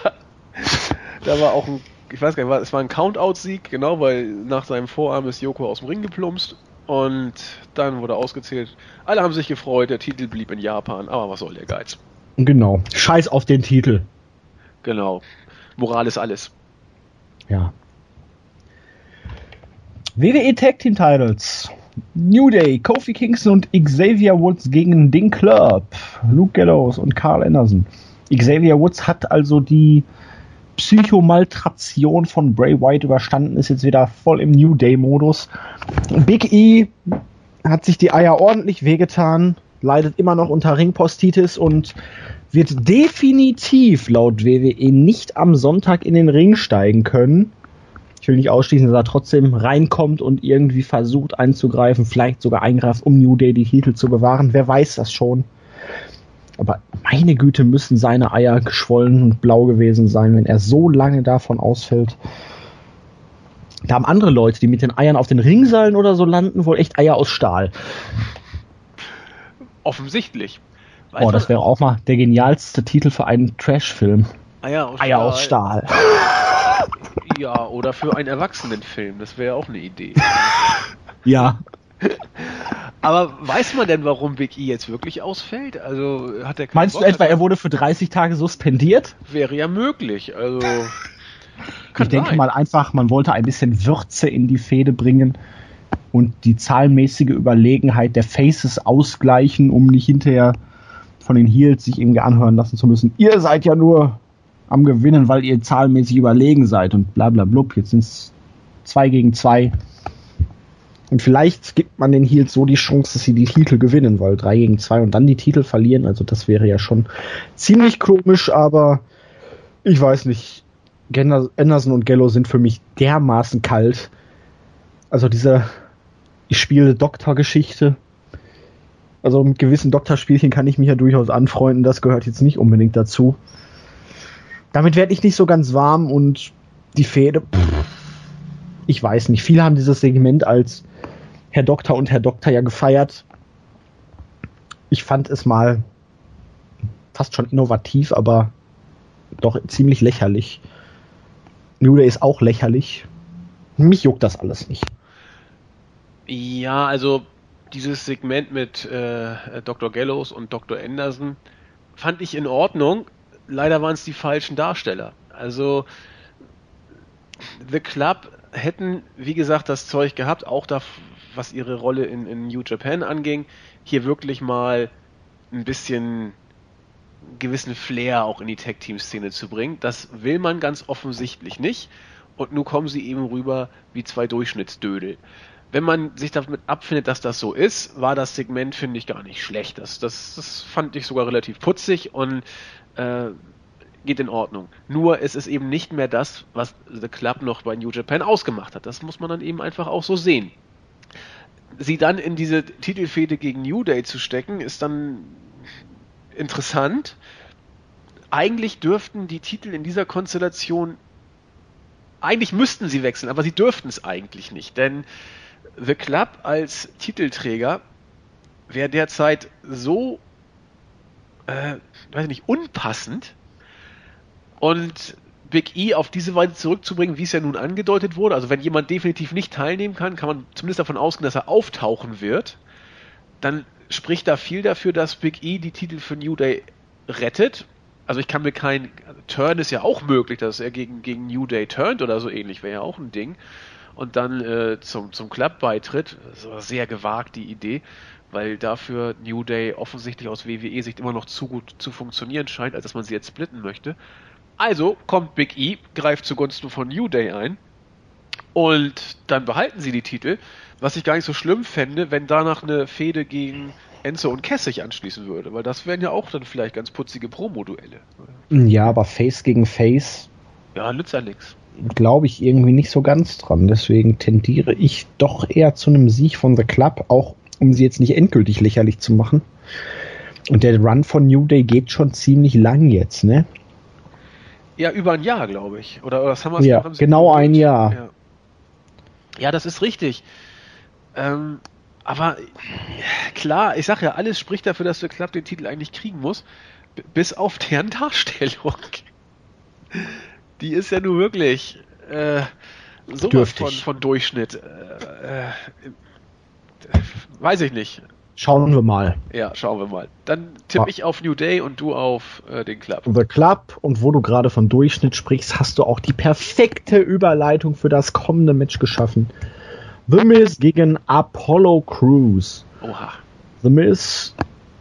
da war auch ein, ich weiß gar nicht, es war ein Countout-Sieg, genau, weil nach seinem Vorarm ist Joko aus dem Ring geplumpst und dann wurde ausgezählt. Alle haben sich gefreut, der Titel blieb in Japan, aber was soll der Geiz? Genau. Scheiß auf den Titel. Genau. Moral ist alles. Ja. WWE Tag Team Titles. New Day, Kofi Kingston und Xavier Woods gegen den Club. Luke Gallows und Carl Anderson. Xavier Woods hat also die Psychomaltration von Bray White überstanden, ist jetzt wieder voll im New Day-Modus. Big E hat sich die Eier ordentlich wehgetan, leidet immer noch unter Ringpostitis und wird definitiv laut WWE nicht am Sonntag in den Ring steigen können. Ich will nicht ausschließen, dass er trotzdem reinkommt und irgendwie versucht einzugreifen, vielleicht sogar eingreift, um New Day die Titel zu bewahren. Wer weiß das schon. Aber meine Güte, müssen seine Eier geschwollen und blau gewesen sein, wenn er so lange davon ausfällt. Da haben andere Leute, die mit den Eiern auf den Ringseilen oder so landen, wohl echt Eier aus Stahl. Offensichtlich. Weiß oh, das wäre auch mal der genialste Titel für einen Trash-Film. Eier aus Eier Stahl. Aus Stahl. Ja, oder für einen Erwachsenenfilm. Das wäre auch eine Idee. ja. Aber weiß man denn, warum Big E jetzt wirklich ausfällt? Also hat er Meinst Bock, du etwa, er wurde für 30 Tage suspendiert? Wäre ja möglich. Also ich denke sein. mal einfach, man wollte ein bisschen Würze in die Fehde bringen und die zahlenmäßige Überlegenheit der Faces ausgleichen, um nicht hinterher von den Heels sich irgendwie anhören lassen zu müssen. Ihr seid ja nur am Gewinnen, weil ihr zahlenmäßig überlegen seid und bla bla blub. Jetzt sind es zwei gegen zwei. Und vielleicht gibt man den Heels so die Chance, dass sie die Titel gewinnen, weil 3 gegen 2 und dann die Titel verlieren. Also das wäre ja schon ziemlich komisch, aber ich weiß nicht. Anderson und Gallo sind für mich dermaßen kalt. Also diese ich spiele Doktorgeschichte. Also mit gewissen Doktorspielchen kann ich mich ja durchaus anfreunden. Das gehört jetzt nicht unbedingt dazu. Damit werde ich nicht so ganz warm und die Fehde. Pff, ich weiß nicht. Viele haben dieses Segment als Herr Doktor und Herr Doktor ja gefeiert. Ich fand es mal fast schon innovativ, aber doch ziemlich lächerlich. New Day ist auch lächerlich. Mich juckt das alles nicht. Ja, also dieses Segment mit äh, Dr. Gallows und Dr. Anderson fand ich in Ordnung. Leider waren es die falschen Darsteller. Also The Club hätten, wie gesagt, das Zeug gehabt, auch da was ihre Rolle in, in New Japan anging, hier wirklich mal ein bisschen gewissen Flair auch in die Tag-Team-Szene zu bringen. Das will man ganz offensichtlich nicht. Und nun kommen sie eben rüber wie zwei Durchschnittsdödel. Wenn man sich damit abfindet, dass das so ist, war das Segment, finde ich, gar nicht schlecht. Das, das, das fand ich sogar relativ putzig und äh, geht in Ordnung. Nur es ist eben nicht mehr das, was The Club noch bei New Japan ausgemacht hat. Das muss man dann eben einfach auch so sehen. Sie dann in diese Titelfehde gegen New Day zu stecken, ist dann interessant. Eigentlich dürften die Titel in dieser Konstellation, eigentlich müssten sie wechseln, aber sie dürften es eigentlich nicht, denn The Club als Titelträger wäre derzeit so, äh, weiß ich nicht, unpassend, und Big E auf diese Weise zurückzubringen, wie es ja nun angedeutet wurde. Also wenn jemand definitiv nicht teilnehmen kann, kann man zumindest davon ausgehen, dass er auftauchen wird. Dann spricht da viel dafür, dass Big E die Titel für New Day rettet. Also ich kann mir kein also Turn ist ja auch möglich, dass er gegen, gegen New Day turnt oder so ähnlich, wäre ja auch ein Ding. Und dann äh, zum, zum Club beitritt. Sehr gewagt, die Idee weil dafür New Day offensichtlich aus WWE Sicht immer noch zu gut zu funktionieren scheint, als dass man sie jetzt splitten möchte. Also kommt Big E, greift zugunsten von New Day ein und dann behalten sie die Titel, was ich gar nicht so schlimm fände, wenn danach eine Fehde gegen Enzo und sich anschließen würde, weil das wären ja auch dann vielleicht ganz putzige Promo-Duelle. Ja, aber Face gegen Face. Ja, nützt ja nichts. Glaube ich irgendwie nicht so ganz dran. Deswegen tendiere ich doch eher zu einem Sieg von The Club, auch um sie jetzt nicht endgültig lächerlich zu machen. Und der Run von New Day geht schon ziemlich lang jetzt, ne? Ja, über ein Jahr, glaube ich. Oder, oder was haben wir Ja, haben genau ein Jahr. Ja. ja. das ist richtig. Ähm, aber klar, ich sag ja, alles spricht dafür, dass der Club den Titel eigentlich kriegen muss, bis auf deren Darstellung. Die ist ja nur wirklich äh, sowas von, von Durchschnitt. Äh, äh, weiß ich nicht. Schauen wir mal. Ja, schauen wir mal. Dann tippe ah. ich auf New Day und du auf äh, den Club. The Club und wo du gerade von Durchschnitt sprichst, hast du auch die perfekte Überleitung für das kommende Match geschaffen. The Miz gegen Apollo Crews. Oha. The Miz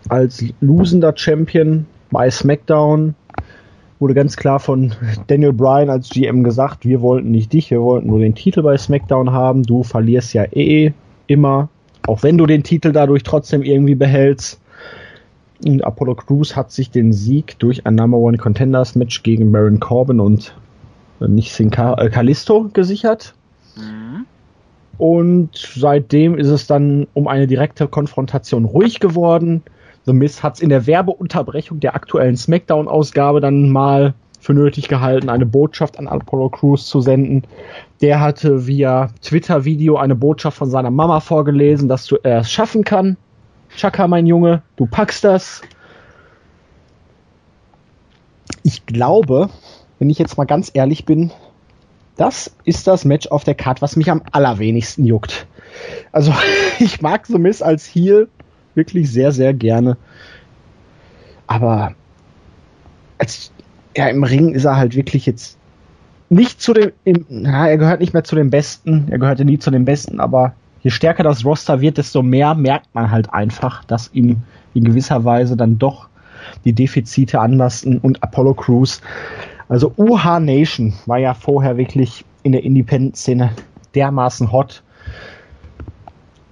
als losender Champion bei SmackDown wurde ganz klar von Daniel Bryan als GM gesagt, wir wollten nicht dich, wir wollten nur den Titel bei SmackDown haben, du verlierst ja eh immer auch wenn du den Titel dadurch trotzdem irgendwie behältst. Und Apollo Crews hat sich den Sieg durch ein Number One Contenders Match gegen Baron Corbin und äh, nicht Sin äh, Kalisto gesichert. Mhm. Und seitdem ist es dann um eine direkte Konfrontation ruhig geworden. The Miz hat es in der Werbeunterbrechung der aktuellen SmackDown-Ausgabe dann mal für nötig gehalten, eine Botschaft an Apollo Crews zu senden. Der hatte via Twitter-Video eine Botschaft von seiner Mama vorgelesen, dass du es schaffen kann. Chaka, mein Junge, du packst das. Ich glaube, wenn ich jetzt mal ganz ehrlich bin, das ist das Match auf der Card, was mich am allerwenigsten juckt. Also, ich mag The Miss als Heel wirklich sehr, sehr gerne. Aber als ja, im Ring ist er halt wirklich jetzt nicht zu dem, im, na, er gehört nicht mehr zu den Besten, er gehörte nie zu den Besten, aber je stärker das Roster wird, desto mehr merkt man halt einfach, dass ihm in gewisser Weise dann doch die Defizite anlasten und Apollo Crews. Also UH Nation war ja vorher wirklich in der Independent-Szene dermaßen hot.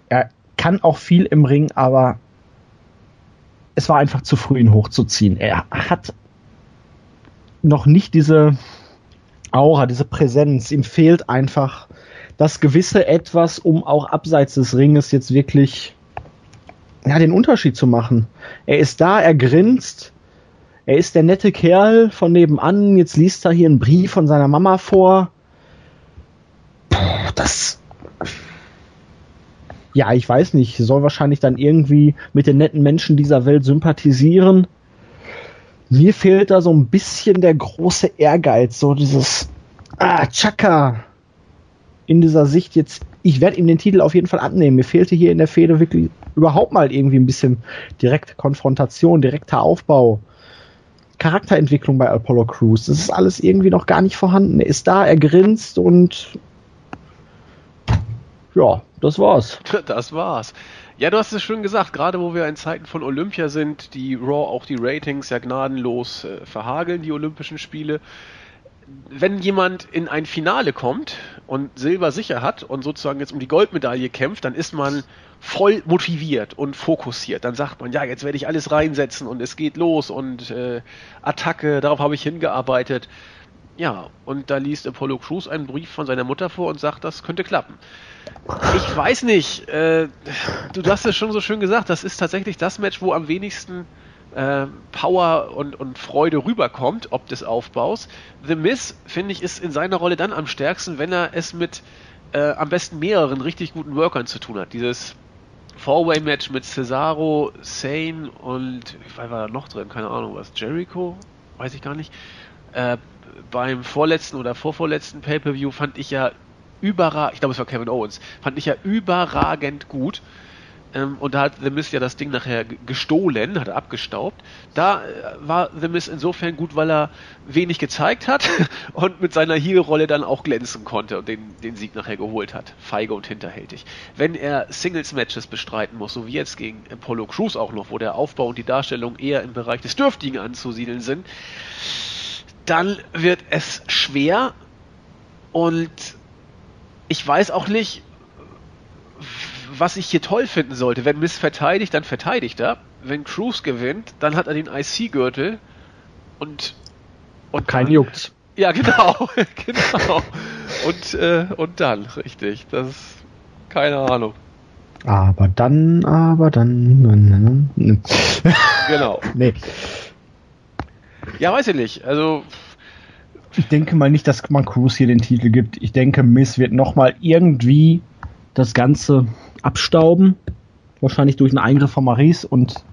Er kann auch viel im Ring, aber es war einfach zu früh, ihn hochzuziehen. Er hat noch nicht diese Aura, diese Präsenz. Ihm fehlt einfach das gewisse Etwas, um auch abseits des Ringes jetzt wirklich ja, den Unterschied zu machen. Er ist da, er grinst, er ist der nette Kerl von nebenan, jetzt liest er hier einen Brief von seiner Mama vor. Puh, das. Ja, ich weiß nicht, soll wahrscheinlich dann irgendwie mit den netten Menschen dieser Welt sympathisieren mir fehlt da so ein bisschen der große Ehrgeiz, so dieses Ah, Chaka in dieser Sicht jetzt. Ich werde ihm den Titel auf jeden Fall abnehmen. Mir fehlte hier in der Fehde wirklich überhaupt mal irgendwie ein bisschen direkte Konfrontation, direkter Aufbau. Charakterentwicklung bei Apollo Crews. Das ist alles irgendwie noch gar nicht vorhanden. Er ist da, er grinst und ja, das war's. Das war's. Ja, du hast es schön gesagt, gerade wo wir in Zeiten von Olympia sind, die Raw auch die Ratings ja gnadenlos äh, verhageln, die Olympischen Spiele. Wenn jemand in ein Finale kommt und Silber sicher hat und sozusagen jetzt um die Goldmedaille kämpft, dann ist man voll motiviert und fokussiert. Dann sagt man, ja, jetzt werde ich alles reinsetzen und es geht los und äh, Attacke, darauf habe ich hingearbeitet. Ja, und da liest Apollo Crews einen Brief von seiner Mutter vor und sagt, das könnte klappen. Ich weiß nicht, äh, du hast es schon so schön gesagt, das ist tatsächlich das Match, wo am wenigsten äh, Power und, und Freude rüberkommt, ob des Aufbaus. The Miz, finde ich, ist in seiner Rolle dann am stärksten, wenn er es mit äh, am besten mehreren richtig guten Workern zu tun hat. Dieses Four-Way-Match mit Cesaro, Sane und, wie war da noch drin? Keine Ahnung, was? Jericho? Weiß ich gar nicht. Äh, beim vorletzten oder vorvorletzten Pay-Per-View fand ich ja überragend, ich glaube es war Kevin Owens, fand ich ja überragend gut. Ähm, und da hat The Miz ja das Ding nachher gestohlen, hat er abgestaubt. Da äh, war The Miz insofern gut, weil er wenig gezeigt hat und mit seiner Heel-Rolle dann auch glänzen konnte und den, den Sieg nachher geholt hat. Feige und hinterhältig. Wenn er Singles-Matches bestreiten muss, so wie jetzt gegen Apollo Crews auch noch, wo der Aufbau und die Darstellung eher im Bereich des Dürftigen anzusiedeln sind, dann wird es schwer und ich weiß auch nicht, was ich hier toll finden sollte. Wenn Miss verteidigt, dann verteidigt er. Wenn Cruz gewinnt, dann hat er den IC-Gürtel und, und kein juckt. Ja, genau, genau. Und, äh, und dann, richtig. Das ist keine Ahnung. Aber dann, aber dann. genau. Nee. Ja, weiß ich nicht. Also. Ich denke mal nicht, dass man Cruz hier den Titel gibt. Ich denke, Miss wird nochmal irgendwie das Ganze abstauben. Wahrscheinlich durch einen Eingriff von Maurice und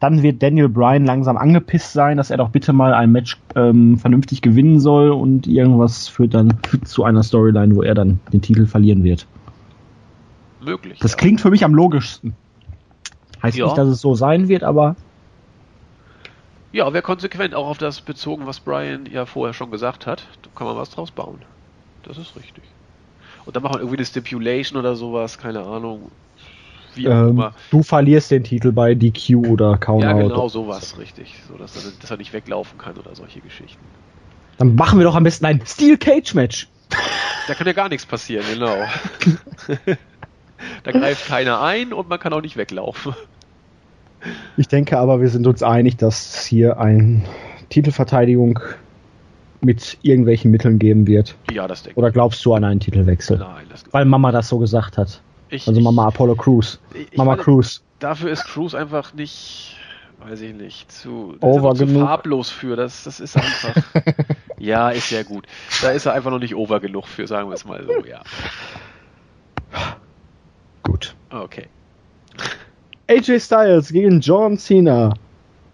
dann wird Daniel Bryan langsam angepisst sein, dass er doch bitte mal ein Match ähm, vernünftig gewinnen soll und irgendwas führt dann zu einer Storyline, wo er dann den Titel verlieren wird. Möglich. Das ja. klingt für mich am logischsten. Heißt ja. nicht, dass es so sein wird, aber ja, wäre konsequent auch auf das bezogen, was Brian ja vorher schon gesagt hat. Da kann man was draus bauen. Das ist richtig. Und dann machen wir irgendwie eine Stipulation oder sowas, keine Ahnung. Wie auch ähm, immer. Du verlierst den Titel bei DQ oder Countout. Ja, genau sowas, richtig. So, dass er, dass er nicht weglaufen kann oder solche Geschichten. Dann machen wir doch am besten ein Steel Cage Match. Da kann ja gar nichts passieren, genau. da greift keiner ein und man kann auch nicht weglaufen. Ich denke aber, wir sind uns einig, dass hier eine Titelverteidigung mit irgendwelchen Mitteln geben wird. Ja, das denke ich. Oder glaubst du an einen Titelwechsel? Nein, das Weil Mama das so gesagt hat. Ich, also Mama ich, Apollo. Ich, Mama meine, Crews. Dafür ist Crews einfach nicht, weiß ich nicht, zu, over zu farblos für. Das, das ist einfach. ja, ist ja gut. Da ist er einfach noch nicht over genug für, sagen wir es mal so, ja. Gut. Okay. AJ Styles gegen John Cena.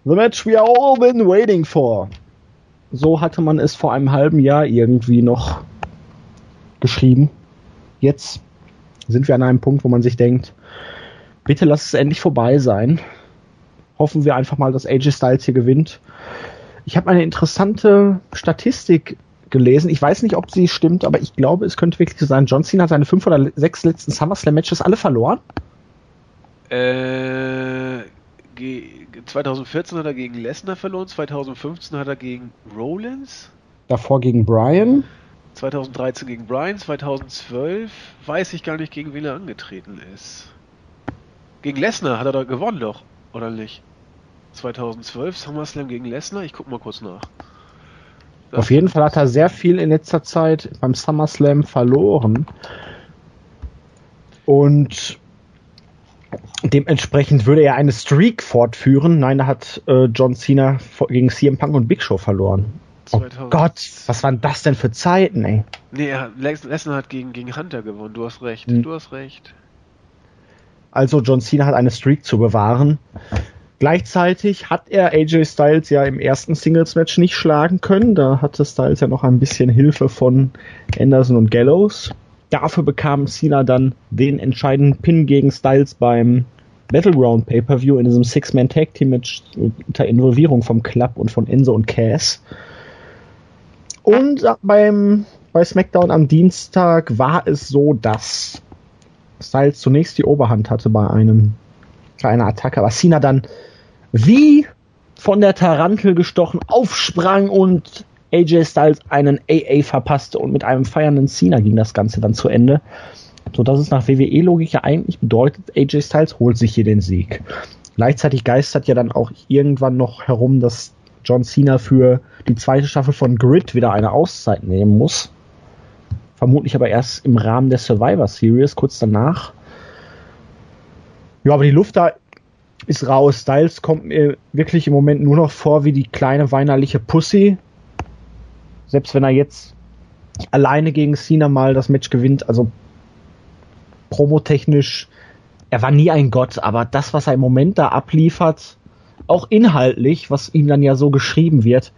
The match we are all been waiting for. So hatte man es vor einem halben Jahr irgendwie noch geschrieben. Jetzt sind wir an einem Punkt, wo man sich denkt, bitte lass es endlich vorbei sein. Hoffen wir einfach mal, dass AJ Styles hier gewinnt. Ich habe eine interessante Statistik gelesen. Ich weiß nicht, ob sie stimmt, aber ich glaube, es könnte wirklich so sein. John Cena hat seine fünf oder sechs letzten SummerSlam-Matches alle verloren. Äh, 2014 hat er gegen Lesnar verloren, 2015 hat er gegen Rollins. Davor gegen Brian. 2013 gegen Brian, 2012 weiß ich gar nicht, gegen wen er angetreten ist. Gegen Lesnar hat er doch gewonnen doch, oder nicht? 2012 SummerSlam gegen Lesnar, ich guck mal kurz nach. Das Auf jeden Fall hat er sehr viel in letzter Zeit beim SummerSlam verloren. Und Dementsprechend würde er eine Streak fortführen. Nein, da hat äh, John Cena gegen CM Punk und Big Show verloren. 2000. Oh Gott, was waren das denn für Zeiten, ey? Nee, Lesnar hat gegen, gegen Hunter gewonnen. Du hast recht, hm. du hast recht. Also John Cena hat eine Streak zu bewahren. Gleichzeitig hat er AJ Styles ja im ersten Singles-Match nicht schlagen können. Da hatte Styles ja noch ein bisschen Hilfe von Anderson und Gallows. Dafür bekam Cena dann den entscheidenden Pin gegen Styles beim Battleground Pay-Per-View in diesem Six-Man Tag Team Match unter Involvierung vom Club und von Enzo und Cass. Und beim, bei SmackDown am Dienstag war es so, dass Styles zunächst die Oberhand hatte bei einem bei einer Attacke, aber Cena dann wie von der Tarantel gestochen aufsprang und AJ Styles einen AA verpasste und mit einem feiernden Cena ging das Ganze dann zu Ende. So dass es nach WWE-Logik ja eigentlich bedeutet, AJ Styles holt sich hier den Sieg. Gleichzeitig geistert ja dann auch irgendwann noch herum, dass John Cena für die zweite Staffel von Grid wieder eine Auszeit nehmen muss. Vermutlich aber erst im Rahmen der Survivor Series, kurz danach. Ja, aber die Luft da ist raus. Styles kommt mir wirklich im Moment nur noch vor wie die kleine weinerliche Pussy. Selbst wenn er jetzt alleine gegen Cena mal das Match gewinnt, also promotechnisch, er war nie ein Gott, aber das, was er im Moment da abliefert, auch inhaltlich, was ihm dann ja so geschrieben wird,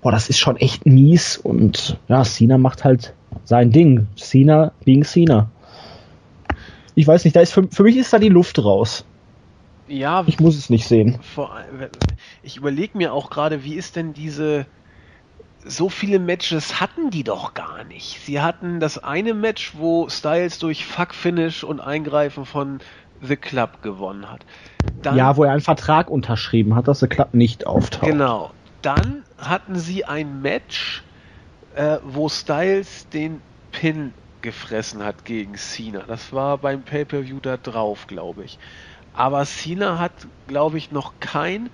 boah, das ist schon echt mies und ja, Cena macht halt sein Ding. Cena being Cena. Ich weiß nicht, da ist für, für mich ist da die Luft raus. Ja, ich muss es nicht sehen. Vor, ich überlege mir auch gerade, wie ist denn diese so viele Matches hatten die doch gar nicht. Sie hatten das eine Match, wo Styles durch Fuck-Finish und Eingreifen von The Club gewonnen hat. Dann, ja, wo er einen Vertrag unterschrieben hat, dass The Club nicht auftaucht. Genau. Dann hatten sie ein Match, äh, wo Styles den Pin gefressen hat gegen Cena. Das war beim Pay-Per-View da drauf, glaube ich. Aber Cena hat, glaube ich, noch kein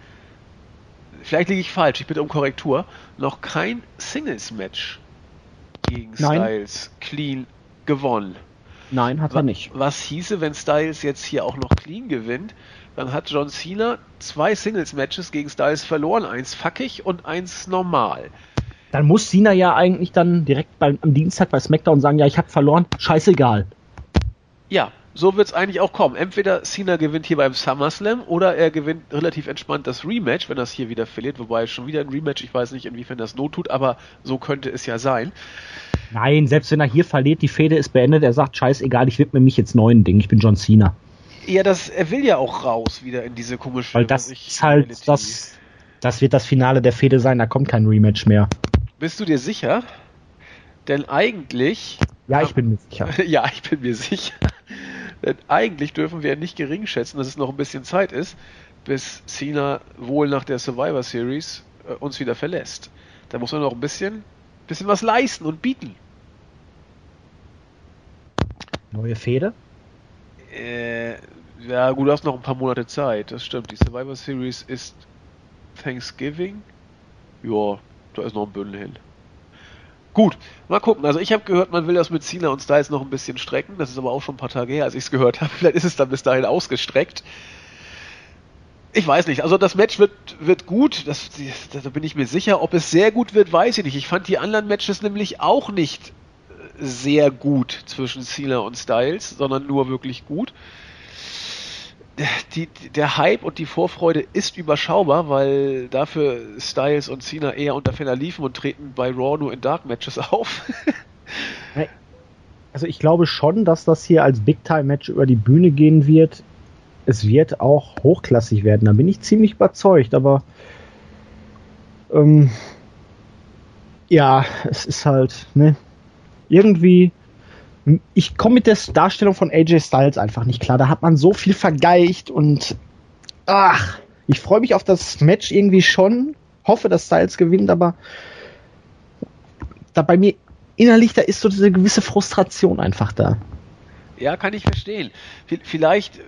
vielleicht liege ich falsch, ich bitte um Korrektur, noch kein Singles-Match gegen Nein. Styles clean gewonnen. Nein, hat er nicht. Was hieße, wenn Styles jetzt hier auch noch clean gewinnt, dann hat John Cena zwei Singles-Matches gegen Styles verloren, eins fuckig und eins normal. Dann muss Cena ja eigentlich dann direkt beim, am Dienstag bei SmackDown sagen, ja, ich habe verloren, scheißegal. Ja, so wird es eigentlich auch kommen. Entweder Cena gewinnt hier beim SummerSlam oder er gewinnt relativ entspannt das Rematch, wenn das hier wieder verliert. Wobei schon wieder ein Rematch, ich weiß nicht, inwiefern das not tut, aber so könnte es ja sein. Nein, selbst wenn er hier verliert, die Fehde ist beendet, er sagt, scheißegal, ich widme mich jetzt neuen Dingen, ich bin John Cena. Ja, das, er will ja auch raus wieder in diese komische. Weil das ist halt, das, das wird das Finale der Fehde sein, da kommt kein Rematch mehr. Bist du dir sicher? Denn eigentlich. Ja, ich bin mir sicher. ja, ich bin mir sicher. Denn eigentlich dürfen wir nicht gering schätzen, dass es noch ein bisschen Zeit ist, bis Cena wohl nach der Survivor Series äh, uns wieder verlässt. Da muss man noch ein bisschen, bisschen was leisten und bieten. Neue Fehde? Äh, ja, gut, du hast noch ein paar Monate Zeit. Das stimmt. Die Survivor Series ist Thanksgiving. Ja, da ist noch ein Bündel hin. Gut, mal gucken. Also ich habe gehört, man will das mit Cena und Styles noch ein bisschen strecken. Das ist aber auch schon ein paar Tage her, als ich es gehört habe. Vielleicht ist es dann bis dahin ausgestreckt. Ich weiß nicht. Also das Match wird, wird gut. Das, da bin ich mir sicher. Ob es sehr gut wird, weiß ich nicht. Ich fand die anderen Matches nämlich auch nicht sehr gut zwischen Cena und Styles, sondern nur wirklich gut die, der Hype und die Vorfreude ist überschaubar, weil dafür Styles und Cena eher unter Ferner liefen und treten bei Raw nur in Dark Matches auf. also ich glaube schon, dass das hier als Big Time Match über die Bühne gehen wird. Es wird auch hochklassig werden, da bin ich ziemlich überzeugt, aber ähm, ja, es ist halt, ne, irgendwie ich komme mit der Darstellung von AJ Styles einfach nicht klar. Da hat man so viel vergeicht und ach, ich freue mich auf das Match irgendwie schon. Hoffe, dass Styles gewinnt, aber da bei mir innerlich, da ist so diese gewisse Frustration einfach da. Ja, kann ich verstehen. Vielleicht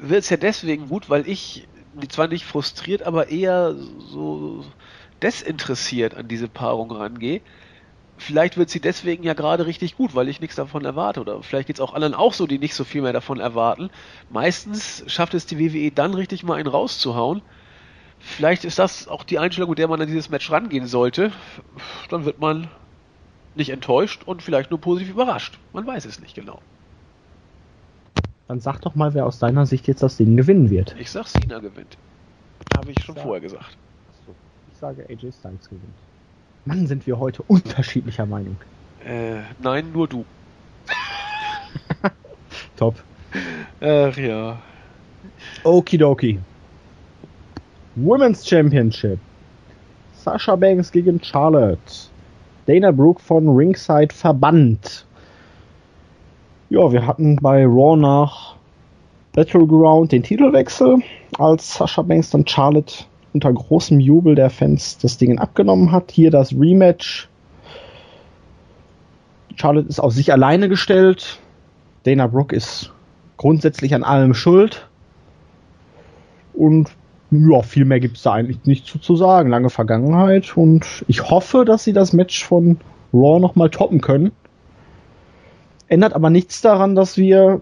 wird es ja deswegen gut, weil ich zwar nicht frustriert, aber eher so desinteressiert an diese Paarung rangehe vielleicht wird sie deswegen ja gerade richtig gut, weil ich nichts davon erwarte. Oder vielleicht geht es auch anderen auch so, die nicht so viel mehr davon erwarten. Meistens schafft es die WWE dann richtig mal einen rauszuhauen. Vielleicht ist das auch die Einstellung, mit der man an dieses Match rangehen sollte. Dann wird man nicht enttäuscht und vielleicht nur positiv überrascht. Man weiß es nicht genau. Dann sag doch mal, wer aus deiner Sicht jetzt das Ding gewinnen wird. Ich sag, Cena gewinnt. Habe ich schon vorher gesagt. Ich sage, AJ Styles gewinnt. Mann, sind wir heute unterschiedlicher Meinung. Äh, nein, nur du. Top. Ach ja. Okidoki. Women's Championship. Sasha Banks gegen Charlotte. Dana Brooke von Ringside verbannt. Ja, wir hatten bei Raw nach Battleground den Titelwechsel, als Sasha Banks dann Charlotte unter großem Jubel der Fans das Ding abgenommen hat. Hier das Rematch. Charlotte ist auf sich alleine gestellt. Dana Brooke ist grundsätzlich an allem schuld. Und ja, viel mehr gibt es da eigentlich nicht zu, zu sagen. Lange Vergangenheit und ich hoffe, dass sie das Match von Raw nochmal toppen können. Ändert aber nichts daran, dass wir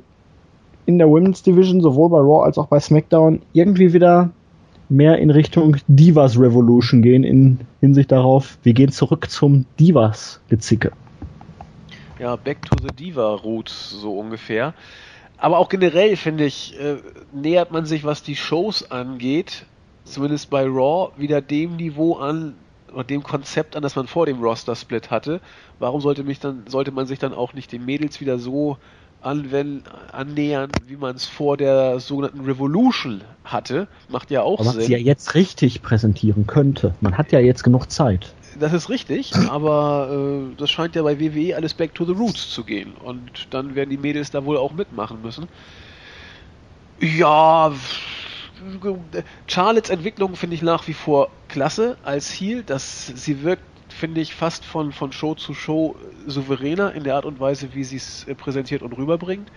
in der Women's Division sowohl bei Raw als auch bei SmackDown irgendwie wieder mehr in Richtung Divas Revolution gehen in Hinsicht darauf, wir gehen zurück zum Divas Gezicke. Ja, Back to the Diva Roots so ungefähr. Aber auch generell finde ich, äh, nähert man sich, was die Shows angeht, zumindest bei Raw, wieder dem Niveau an oder dem Konzept an, das man vor dem Roster-Split hatte. Warum sollte mich dann, sollte man sich dann auch nicht den Mädels wieder so anwenden, annähern, wie man es vor der sogenannten Revolution hatte? Macht ja auch aber Sinn. Man sie ja jetzt richtig präsentieren könnte. Man hat ja jetzt genug Zeit das ist richtig, aber äh, das scheint ja bei WWE alles back to the roots zu gehen. Und dann werden die Mädels da wohl auch mitmachen müssen. Ja, Charlottes Entwicklung finde ich nach wie vor klasse als Heel. Dass sie wirkt, finde ich, fast von, von Show zu Show souveräner in der Art und Weise, wie sie es äh, präsentiert und rüberbringt.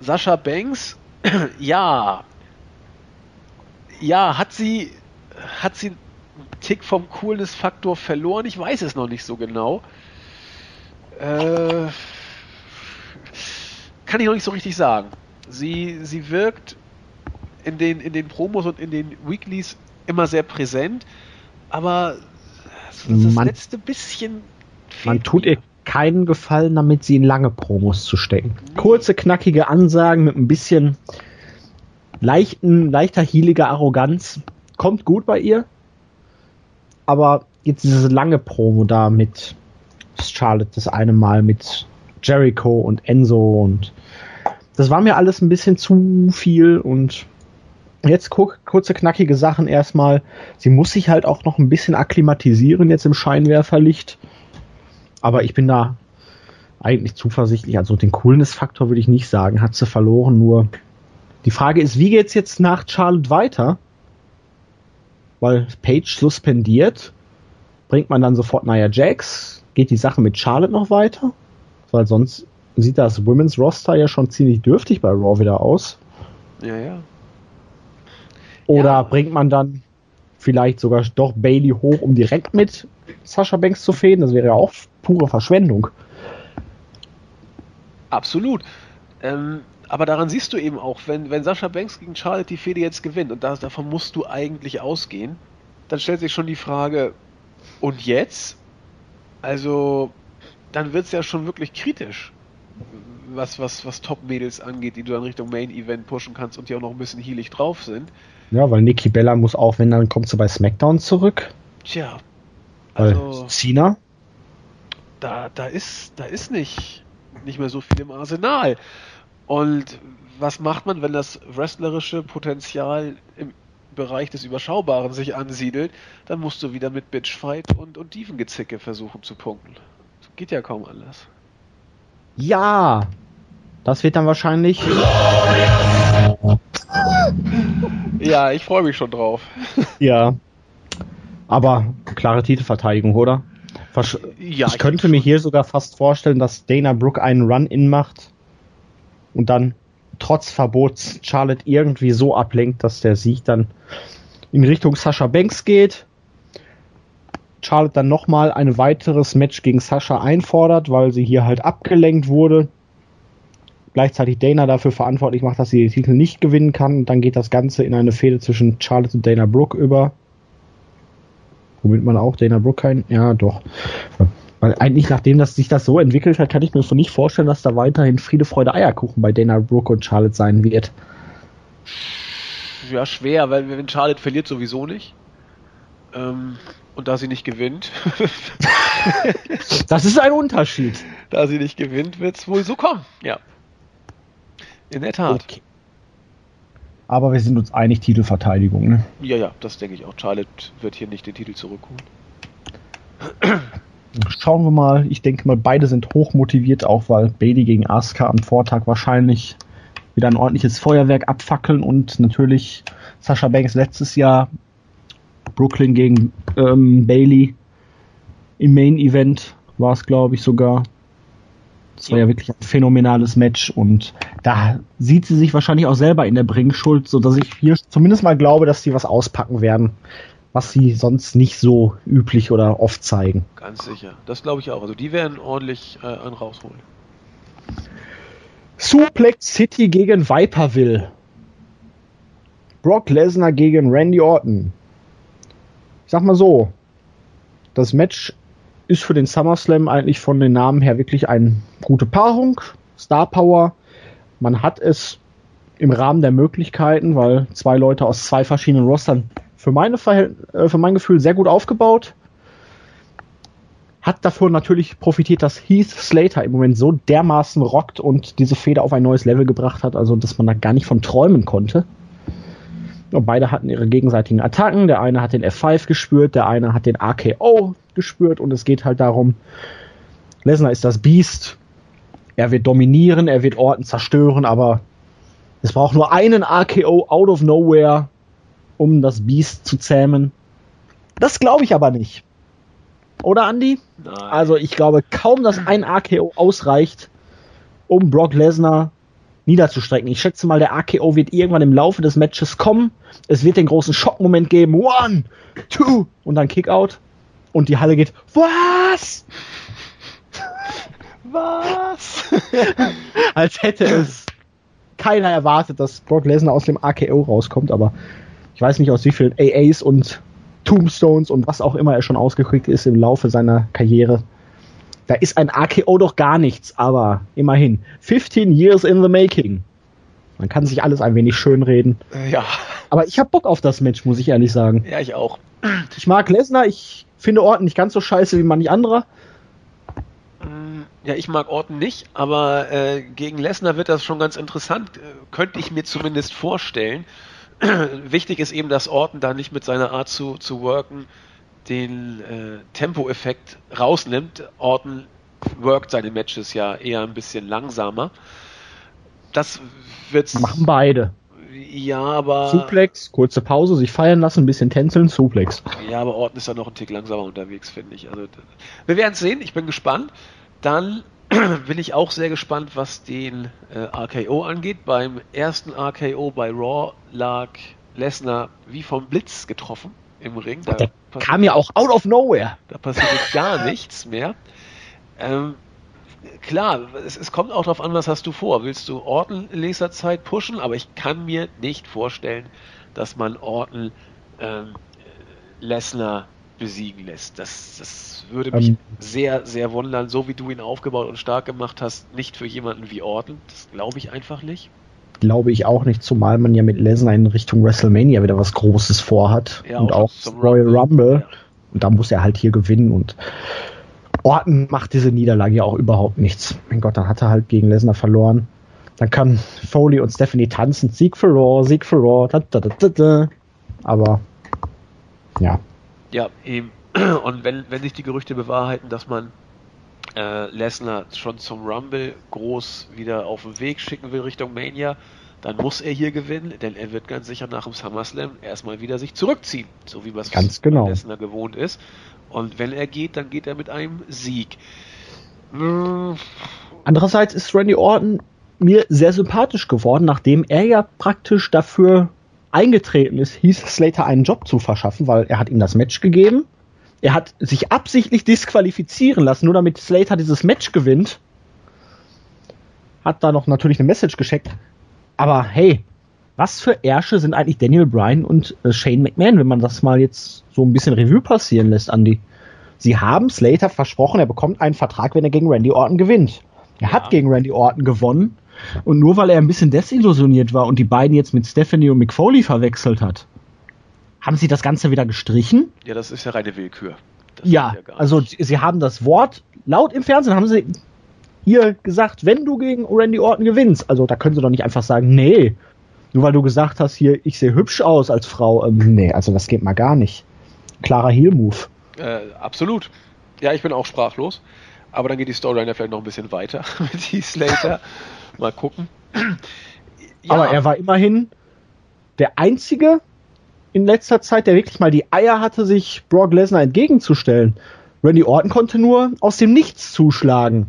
Sascha Banks, ja, ja, hat sie, hat sie Tick vom Coolness-Faktor verloren. Ich weiß es noch nicht so genau. Äh, kann ich noch nicht so richtig sagen. Sie, sie wirkt in den, in den Promos und in den Weeklies immer sehr präsent, aber das man, letzte bisschen. Man tut ihr keinen Gefallen damit, sie in lange Promos zu stecken. Kurze, knackige Ansagen mit ein bisschen leichten, leichter, healiger Arroganz. Kommt gut bei ihr aber jetzt diese lange Promo da mit Charlotte das eine Mal mit Jericho und Enzo und das war mir alles ein bisschen zu viel und jetzt kurze knackige Sachen erstmal. Sie muss sich halt auch noch ein bisschen akklimatisieren jetzt im Scheinwerferlicht. Aber ich bin da eigentlich zuversichtlich. Also den Coolness-Faktor würde ich nicht sagen, hat sie verloren. Nur die Frage ist, wie geht's jetzt nach Charlotte weiter? weil Page suspendiert, bringt man dann sofort Nia Jax, geht die Sache mit Charlotte noch weiter, weil sonst sieht das Women's Roster ja schon ziemlich dürftig bei Raw wieder aus. Ja, ja. Oder ja. bringt man dann vielleicht sogar doch Bailey hoch, um direkt mit Sasha Banks zu fäden? Das wäre ja auch pure Verschwendung. Absolut. Ähm, aber daran siehst du eben auch, wenn, wenn Sascha Banks gegen Charlotte die Fehde jetzt gewinnt, und das, davon musst du eigentlich ausgehen, dann stellt sich schon die Frage, und jetzt? Also, dann wird es ja schon wirklich kritisch, was, was, was Top-Mädels angeht, die du dann Richtung Main-Event pushen kannst und die auch noch ein bisschen heelig drauf sind. Ja, weil Nikki Bella muss auch, wenn dann kommt sie bei SmackDown zurück. Tja. Also, Cena? Da, da ist, da ist nicht, nicht mehr so viel im Arsenal. Und was macht man, wenn das wrestlerische Potenzial im Bereich des Überschaubaren sich ansiedelt? Dann musst du wieder mit Bitchfight und, und Dievengezicke versuchen zu punkten. Das geht ja kaum anders. Ja, das wird dann wahrscheinlich. ja, ich freue mich schon drauf. ja. Aber klare Titelverteidigung, oder? Versch ja, ich, ich könnte mir hier sogar fast vorstellen, dass Dana Brooke einen Run-In macht und dann trotz Verbots Charlotte irgendwie so ablenkt, dass der Sieg dann in Richtung Sascha Banks geht. Charlotte dann nochmal ein weiteres Match gegen Sascha einfordert, weil sie hier halt abgelenkt wurde. Gleichzeitig Dana dafür verantwortlich macht, dass sie den Titel nicht gewinnen kann. Und dann geht das Ganze in eine Fehde zwischen Charlotte und Dana Brooke über. Womit man auch Dana Brooke kein, ja doch, weil eigentlich, nachdem das, sich das so entwickelt hat, kann ich mir so nicht vorstellen, dass da weiterhin Friede, Freude, Eierkuchen bei Dana Brooke und Charlotte sein wird. Ja, schwer, weil wenn Charlotte verliert sowieso nicht. Ähm, und da sie nicht gewinnt. das ist ein Unterschied. Da sie nicht gewinnt, wird es wohl so kommen, ja. In der Tat. Okay. Aber wir sind uns einig, Titelverteidigung, ne? Ja, ja, das denke ich auch. Charlotte wird hier nicht den Titel zurückholen. Schauen wir mal. Ich denke mal, beide sind hoch motiviert, auch weil Bailey gegen Asuka am Vortag wahrscheinlich wieder ein ordentliches Feuerwerk abfackeln und natürlich Sascha Banks letztes Jahr Brooklyn gegen ähm, Bailey im Main Event war es, glaube ich, sogar. Das war ja wirklich ein phänomenales Match und da sieht sie sich wahrscheinlich auch selber in der Bringschuld, so dass ich hier zumindest mal glaube, dass sie was auspacken werden, was sie sonst nicht so üblich oder oft zeigen. Ganz sicher. Das glaube ich auch. Also die werden ordentlich äh, einen rausholen. Suplex City gegen Viperville. Brock Lesnar gegen Randy Orton. Ich sag mal so, das Match ist für den SummerSlam eigentlich von den Namen her wirklich eine gute Paarung. Star Power. Man hat es im Rahmen der Möglichkeiten, weil zwei Leute aus zwei verschiedenen Rostern für, meine Verhält äh, für mein Gefühl sehr gut aufgebaut. Hat davor natürlich profitiert, dass Heath Slater im Moment so dermaßen rockt und diese Feder auf ein neues Level gebracht hat, also dass man da gar nicht von träumen konnte. Und beide hatten ihre gegenseitigen Attacken. Der eine hat den F5 gespürt, der eine hat den AKO gespürt und es geht halt darum, Lesnar ist das Biest. Er wird dominieren, er wird Orten zerstören, aber es braucht nur einen AKO out of nowhere, um das Biest zu zähmen. Das glaube ich aber nicht. Oder Andy? Nein. Also ich glaube kaum, dass ein AKO ausreicht, um Brock Lesnar niederzustrecken. Ich schätze mal, der AKO wird irgendwann im Laufe des Matches kommen. Es wird den großen Schockmoment geben. One, two und dann Kickout. Und die Halle geht, was? was? Als hätte es keiner erwartet, dass Brock Lesnar aus dem AKO rauskommt, aber ich weiß nicht aus wie vielen AAs und Tombstones und was auch immer er schon ausgekriegt ist im Laufe seiner Karriere. Da ist ein AKO doch gar nichts, aber immerhin. 15 years in the making. Man kann sich alles ein wenig schönreden. Ja. Aber ich hab Bock auf das Match, muss ich ehrlich sagen. Ja, ich auch. Ich mag Lesnar, ich finde Orton nicht ganz so scheiße wie manch anderer. Mm, ja, ich mag Orton nicht, aber äh, gegen Lesnar wird das schon ganz interessant. Äh, könnte ich mir zumindest vorstellen. Wichtig ist eben, dass Orton da nicht mit seiner Art zu, zu worken den äh, Tempo-Effekt rausnimmt. Orton workt seine Matches ja eher ein bisschen langsamer. Das wird's. Machen beide. Ja, aber. Suplex, kurze Pause, sich feiern lassen, ein bisschen tänzeln, Suplex. Ja, aber Orton ist ja noch ein Tick langsamer unterwegs, finde ich. Also, wir werden sehen, ich bin gespannt. Dann bin ich auch sehr gespannt, was den äh, RKO angeht. Beim ersten RKO bei Raw lag Lesnar wie vom Blitz getroffen im Ring. Da der kam ja auch out of nowhere. Da passiert gar nichts mehr. Ähm, klar, es, es, kommt auch darauf an, was hast du vor. Willst du Orton Laserzeit pushen? Aber ich kann mir nicht vorstellen, dass man Orton ähm, Lesnar besiegen lässt. Das, das würde mich ähm, sehr, sehr wundern, so wie du ihn aufgebaut und stark gemacht hast, nicht für jemanden wie Orton. Das glaube ich einfach nicht. Glaube ich auch nicht, zumal man ja mit Lesnar in Richtung WrestleMania wieder was Großes vorhat. Ja, und auch, auch Royal Rumble. Rumble. Ja. Und da muss er halt hier gewinnen und Orton macht diese Niederlage ja auch überhaupt nichts. Mein Gott, dann hat er halt gegen Lesnar verloren. Dann kann Foley und Stephanie tanzen. Sieg für Raw, Sieg für Raw. Da, da, da, Aber ja, ja, eben. Und wenn, wenn sich die Gerüchte bewahrheiten, dass man äh, Lesnar schon zum Rumble groß wieder auf den Weg schicken will Richtung Mania, dann muss er hier gewinnen, denn er wird ganz sicher nach dem SummerSlam erstmal wieder sich zurückziehen, so wie was ganz genau. Lesnar gewohnt ist. Und wenn er geht, dann geht er mit einem Sieg. Andererseits ist Randy Orton mir sehr sympathisch geworden, nachdem er ja praktisch dafür eingetreten ist, hieß Slater einen Job zu verschaffen, weil er hat ihm das Match gegeben. Er hat sich absichtlich disqualifizieren lassen, nur damit Slater dieses Match gewinnt. Hat da noch natürlich eine Message geschickt. Aber hey, was für Ärsche sind eigentlich Daniel Bryan und äh, Shane McMahon, wenn man das mal jetzt so ein bisschen Revue passieren lässt, Andy? Sie haben Slater versprochen, er bekommt einen Vertrag, wenn er gegen Randy Orton gewinnt. Er ja. hat gegen Randy Orton gewonnen und nur weil er ein bisschen desillusioniert war und die beiden jetzt mit Stephanie und Mick Foley verwechselt hat, haben sie das Ganze wieder gestrichen? Ja, das ist ja reine Willkür. Das ja, ja also sie haben das Wort laut im Fernsehen haben sie hier gesagt, wenn du gegen Randy Orton gewinnst. Also da können sie doch nicht einfach sagen, nee, nur weil du gesagt hast, hier, ich sehe hübsch aus als Frau. Ähm, nee, also das geht mal gar nicht. Klarer Heel-Move. Äh, absolut. Ja, ich bin auch sprachlos. Aber dann geht die Storyline vielleicht noch ein bisschen weiter mit Heath Slater. Mal gucken. Ja. Aber er war immerhin der Einzige in letzter Zeit, der wirklich mal die Eier hatte, sich Brock Lesnar entgegenzustellen. Randy Orton konnte nur aus dem Nichts zuschlagen.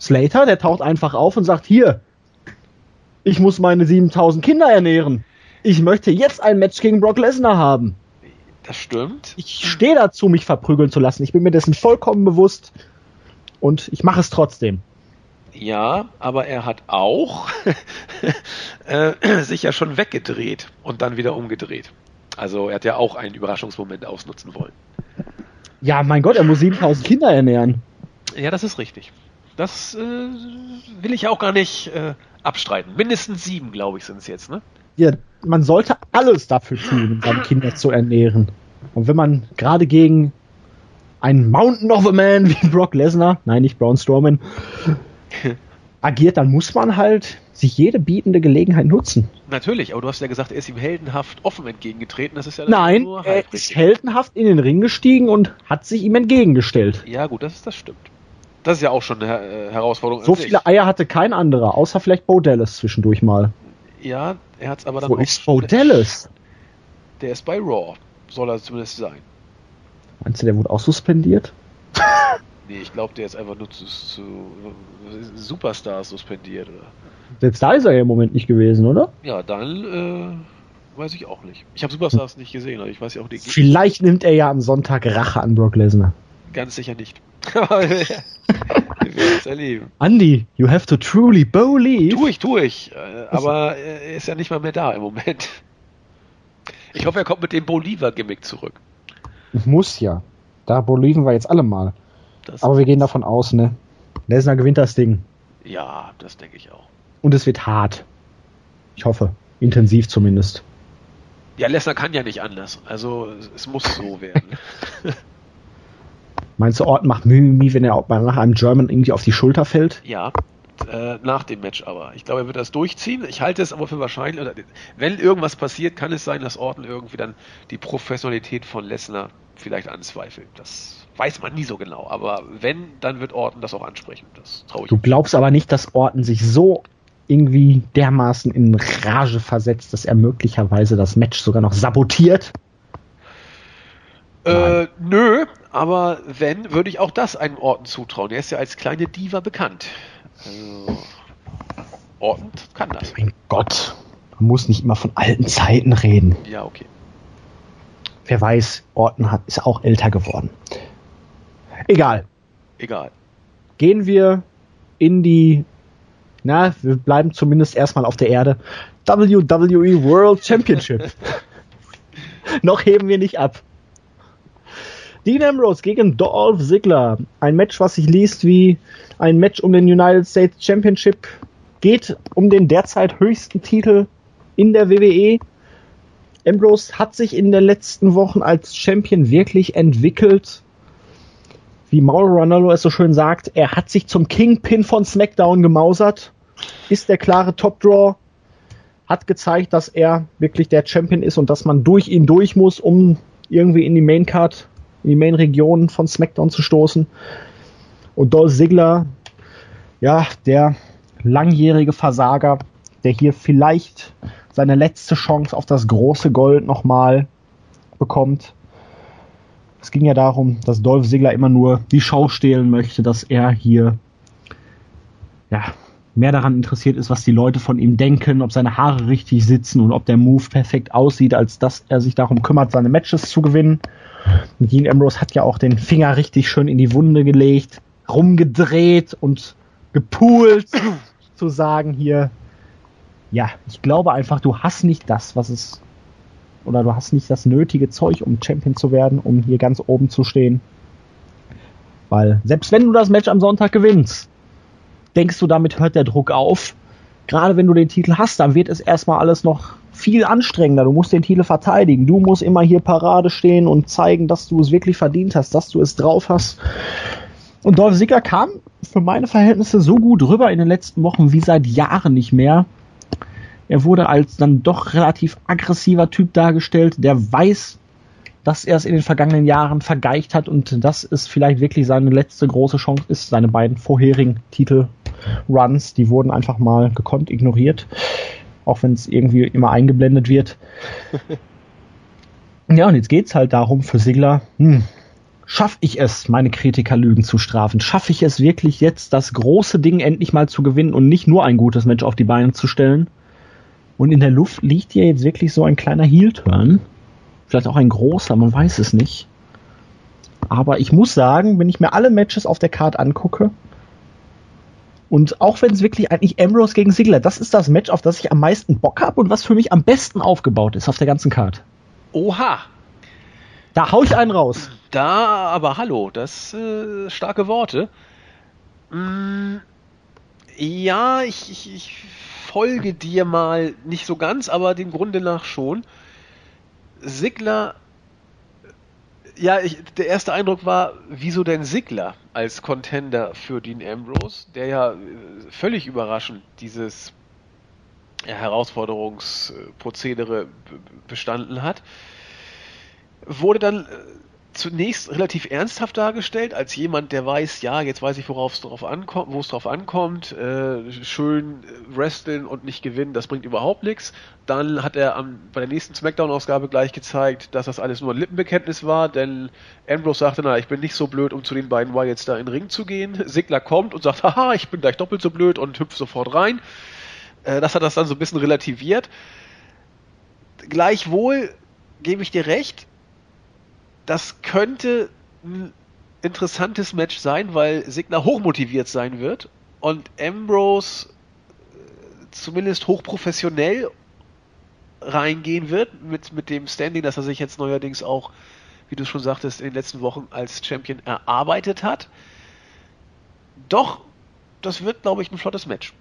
Slater, der taucht einfach auf und sagt, hier, ich muss meine 7000 Kinder ernähren. Ich möchte jetzt ein Match gegen Brock Lesnar haben. Das stimmt. Ich stehe dazu, mich verprügeln zu lassen. Ich bin mir dessen vollkommen bewusst und ich mache es trotzdem. Ja, aber er hat auch äh, sich ja schon weggedreht und dann wieder umgedreht. Also er hat ja auch einen Überraschungsmoment ausnutzen wollen. Ja, mein Gott, er muss 7000 Kinder ernähren. Ja, das ist richtig. Das äh, will ich auch gar nicht äh, abstreiten. Mindestens sieben, glaube ich, sind es jetzt, ne? Ja, man sollte alles dafür tun, um seine Kinder zu ernähren. Und wenn man gerade gegen einen Mountain of a Man wie Brock Lesnar, nein, nicht Braun Strowman, agiert, dann muss man halt sich jede bietende Gelegenheit nutzen. Natürlich, aber du hast ja gesagt, er ist ihm heldenhaft offen entgegengetreten. Das ist ja Nein, er ist heldenhaft in den Ring gestiegen und hat sich ihm entgegengestellt. Ja, gut, das, das stimmt. Das ist ja auch schon eine äh, Herausforderung. So viele Eier hatte kein anderer, außer vielleicht Bo Dallas zwischendurch mal. Ja, er hat es aber dann Wo ist Bo Dallas? Der ist bei Raw, soll er zumindest sein. Meinst du, der wurde auch suspendiert? Nee, ich glaube, der ist einfach nur zu, zu Superstars suspendiert. Oder? Selbst da ist er ja im Moment nicht gewesen, oder? Ja, dann äh, weiß ich auch nicht. Ich habe Superstars nicht gesehen, aber ich weiß ja auch die Vielleicht nimmt er ja am Sonntag Rache an Brock Lesnar. Ganz sicher nicht. wir werden es erleben. Andy, you have to truly believe. Tu ich, tu ich. Äh, aber er ist ja nicht mal mehr da im Moment. Ich hoffe, er kommt mit dem Bolivar-Gimmick zurück. Muss ja. Da boliven wir jetzt alle mal. Das Aber wir gehen davon aus, ne? Lesnar gewinnt das Ding. Ja, das denke ich auch. Und es wird hart. Ich hoffe. Intensiv zumindest. Ja, Lesnar kann ja nicht anders. Also es muss so werden. Meinst du, Orton macht Mimimi, wenn er nach einem German irgendwie auf die Schulter fällt? Ja, äh, nach dem Match aber. Ich glaube, er wird das durchziehen. Ich halte es aber für wahrscheinlich, wenn irgendwas passiert, kann es sein, dass Orton irgendwie dann die Professionalität von Lesnar vielleicht anzweifelt. Das weiß man nie so genau. Aber wenn, dann wird Orton das auch ansprechen. Das traue ich. Du glaubst aber nicht, dass Orton sich so irgendwie dermaßen in Rage versetzt, dass er möglicherweise das Match sogar noch sabotiert? Äh, nö, aber wenn, würde ich auch das einem Orton zutrauen. Er ist ja als kleine Diva bekannt. Also, Orton kann das. Mein Gott, man muss nicht immer von alten Zeiten reden. Ja, okay. Wer weiß, Orton hat, ist auch älter geworden. Egal. Egal. Gehen wir in die, na, wir bleiben zumindest erstmal auf der Erde. WWE World Championship. Noch heben wir nicht ab. Dean Ambrose gegen Dolph Ziggler. Ein Match, was sich liest wie ein Match um den United States Championship. Geht um den derzeit höchsten Titel in der WWE. Ambrose hat sich in den letzten Wochen als Champion wirklich entwickelt wie Mauro Ronaldo es so schön sagt, er hat sich zum Kingpin von SmackDown gemausert, ist der klare Top-Draw, hat gezeigt, dass er wirklich der Champion ist und dass man durch ihn durch muss, um irgendwie in die Main Card, in die Main Region von SmackDown zu stoßen. Und Dolph Ziggler, ja, der langjährige Versager, der hier vielleicht seine letzte Chance auf das große Gold nochmal bekommt. Es ging ja darum, dass Dolph Ziggler immer nur die Show stehlen möchte, dass er hier ja, mehr daran interessiert ist, was die Leute von ihm denken, ob seine Haare richtig sitzen und ob der Move perfekt aussieht, als dass er sich darum kümmert, seine Matches zu gewinnen. Dean Ambrose hat ja auch den Finger richtig schön in die Wunde gelegt, rumgedreht und gepoolt, zu sagen hier, ja, ich glaube einfach, du hast nicht das, was es oder du hast nicht das nötige Zeug, um Champion zu werden, um hier ganz oben zu stehen. Weil selbst wenn du das Match am Sonntag gewinnst, denkst du, damit hört der Druck auf. Gerade wenn du den Titel hast, dann wird es erstmal alles noch viel anstrengender. Du musst den Titel verteidigen. Du musst immer hier Parade stehen und zeigen, dass du es wirklich verdient hast, dass du es drauf hast. Und Dolph Ziggler kam für meine Verhältnisse so gut rüber in den letzten Wochen wie seit Jahren nicht mehr. Er wurde als dann doch relativ aggressiver Typ dargestellt, der weiß, dass er es in den vergangenen Jahren vergeicht hat und dass es vielleicht wirklich seine letzte große Chance ist. Seine beiden vorherigen Titel-Runs, die wurden einfach mal gekonnt ignoriert, auch wenn es irgendwie immer eingeblendet wird. ja, und jetzt geht's halt darum für Sigler, hm, schaffe ich es, meine Kritiker Lügen zu strafen? Schaffe ich es wirklich jetzt, das große Ding endlich mal zu gewinnen und nicht nur ein gutes Match auf die Beine zu stellen? Und in der Luft liegt hier jetzt wirklich so ein kleiner Heel-Turn. Vielleicht auch ein großer, man weiß es nicht. Aber ich muss sagen, wenn ich mir alle Matches auf der Card angucke, und auch wenn es wirklich eigentlich Ambrose gegen Sigler, das ist das Match, auf das ich am meisten Bock habe und was für mich am besten aufgebaut ist auf der ganzen Card. Oha! Da hau ich einen raus. Da, aber hallo, das äh, starke Worte. Mm, ja, ich, ich, ich folge dir mal nicht so ganz, aber dem Grunde nach schon. Sigler, ja, ich, der erste Eindruck war, wieso denn Sigler als Contender für Dean Ambrose, der ja äh, völlig überraschend dieses ja, Herausforderungsprozedere bestanden hat wurde dann äh, zunächst relativ ernsthaft dargestellt, als jemand, der weiß, ja, jetzt weiß ich, worauf es drauf ankommt, wo es drauf ankommt, äh, schön wresteln und nicht gewinnen, das bringt überhaupt nichts. Dann hat er am, bei der nächsten Smackdown-Ausgabe gleich gezeigt, dass das alles nur ein Lippenbekenntnis war, denn Ambrose sagte, na, ich bin nicht so blöd, um zu den beiden Wyatts da in den Ring zu gehen. Sigler kommt und sagt, haha, ich bin gleich doppelt so blöd und hüpft sofort rein. Äh, das hat das dann so ein bisschen relativiert. Gleichwohl gebe ich dir recht, das könnte ein interessantes Match sein, weil Signer hochmotiviert sein wird und Ambrose äh, zumindest hochprofessionell reingehen wird mit, mit dem Standing, das er sich jetzt neuerdings auch, wie du schon sagtest, in den letzten Wochen als Champion erarbeitet hat. Doch, das wird, glaube ich, ein flottes Match.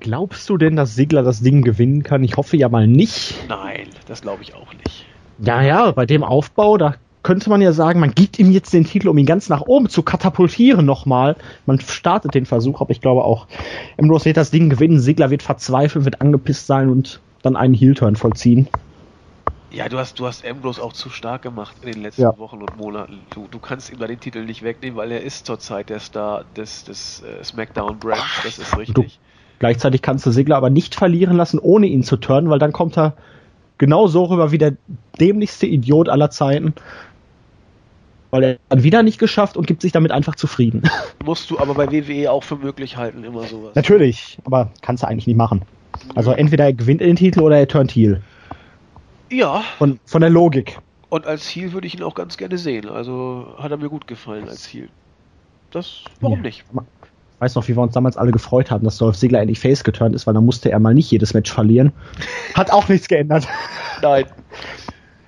Glaubst du denn, dass Sigler das Ding gewinnen kann? Ich hoffe ja mal nicht. Nein, das glaube ich auch nicht. Ja, ja, bei dem Aufbau, da könnte man ja sagen, man gibt ihm jetzt den Titel, um ihn ganz nach oben zu katapultieren nochmal. Man startet den Versuch, aber ich glaube auch, Ambrose wird das Ding gewinnen, Sigler wird verzweifeln, wird angepisst sein und dann einen Heel-Turn vollziehen. Ja, du hast, du hast Ambrose auch zu stark gemacht in den letzten ja. Wochen und Monaten. Du, du kannst ihm da den Titel nicht wegnehmen, weil er ist zurzeit der Star des, des äh, SmackDown-Brands, das ist richtig. Du, gleichzeitig kannst du Sigler aber nicht verlieren lassen, ohne ihn zu turnen, weil dann kommt er genau so rüber wie der dämlichste Idiot aller Zeiten. Weil er dann wieder nicht geschafft und gibt sich damit einfach zufrieden. Musst du aber bei WWE auch für möglich halten, immer sowas. Natürlich, aber kannst du eigentlich nicht machen. Also entweder er gewinnt den Titel oder er turnt Heel. Ja. Von, von der Logik. Und als Heel würde ich ihn auch ganz gerne sehen. Also hat er mir gut gefallen als Heel. Das, warum ja. nicht? Weiß noch, wie wir uns damals alle gefreut haben, dass Dolph Ziggler endlich Face geturnt ist, weil dann musste er mal nicht jedes Match verlieren. Hat auch nichts geändert. Nein.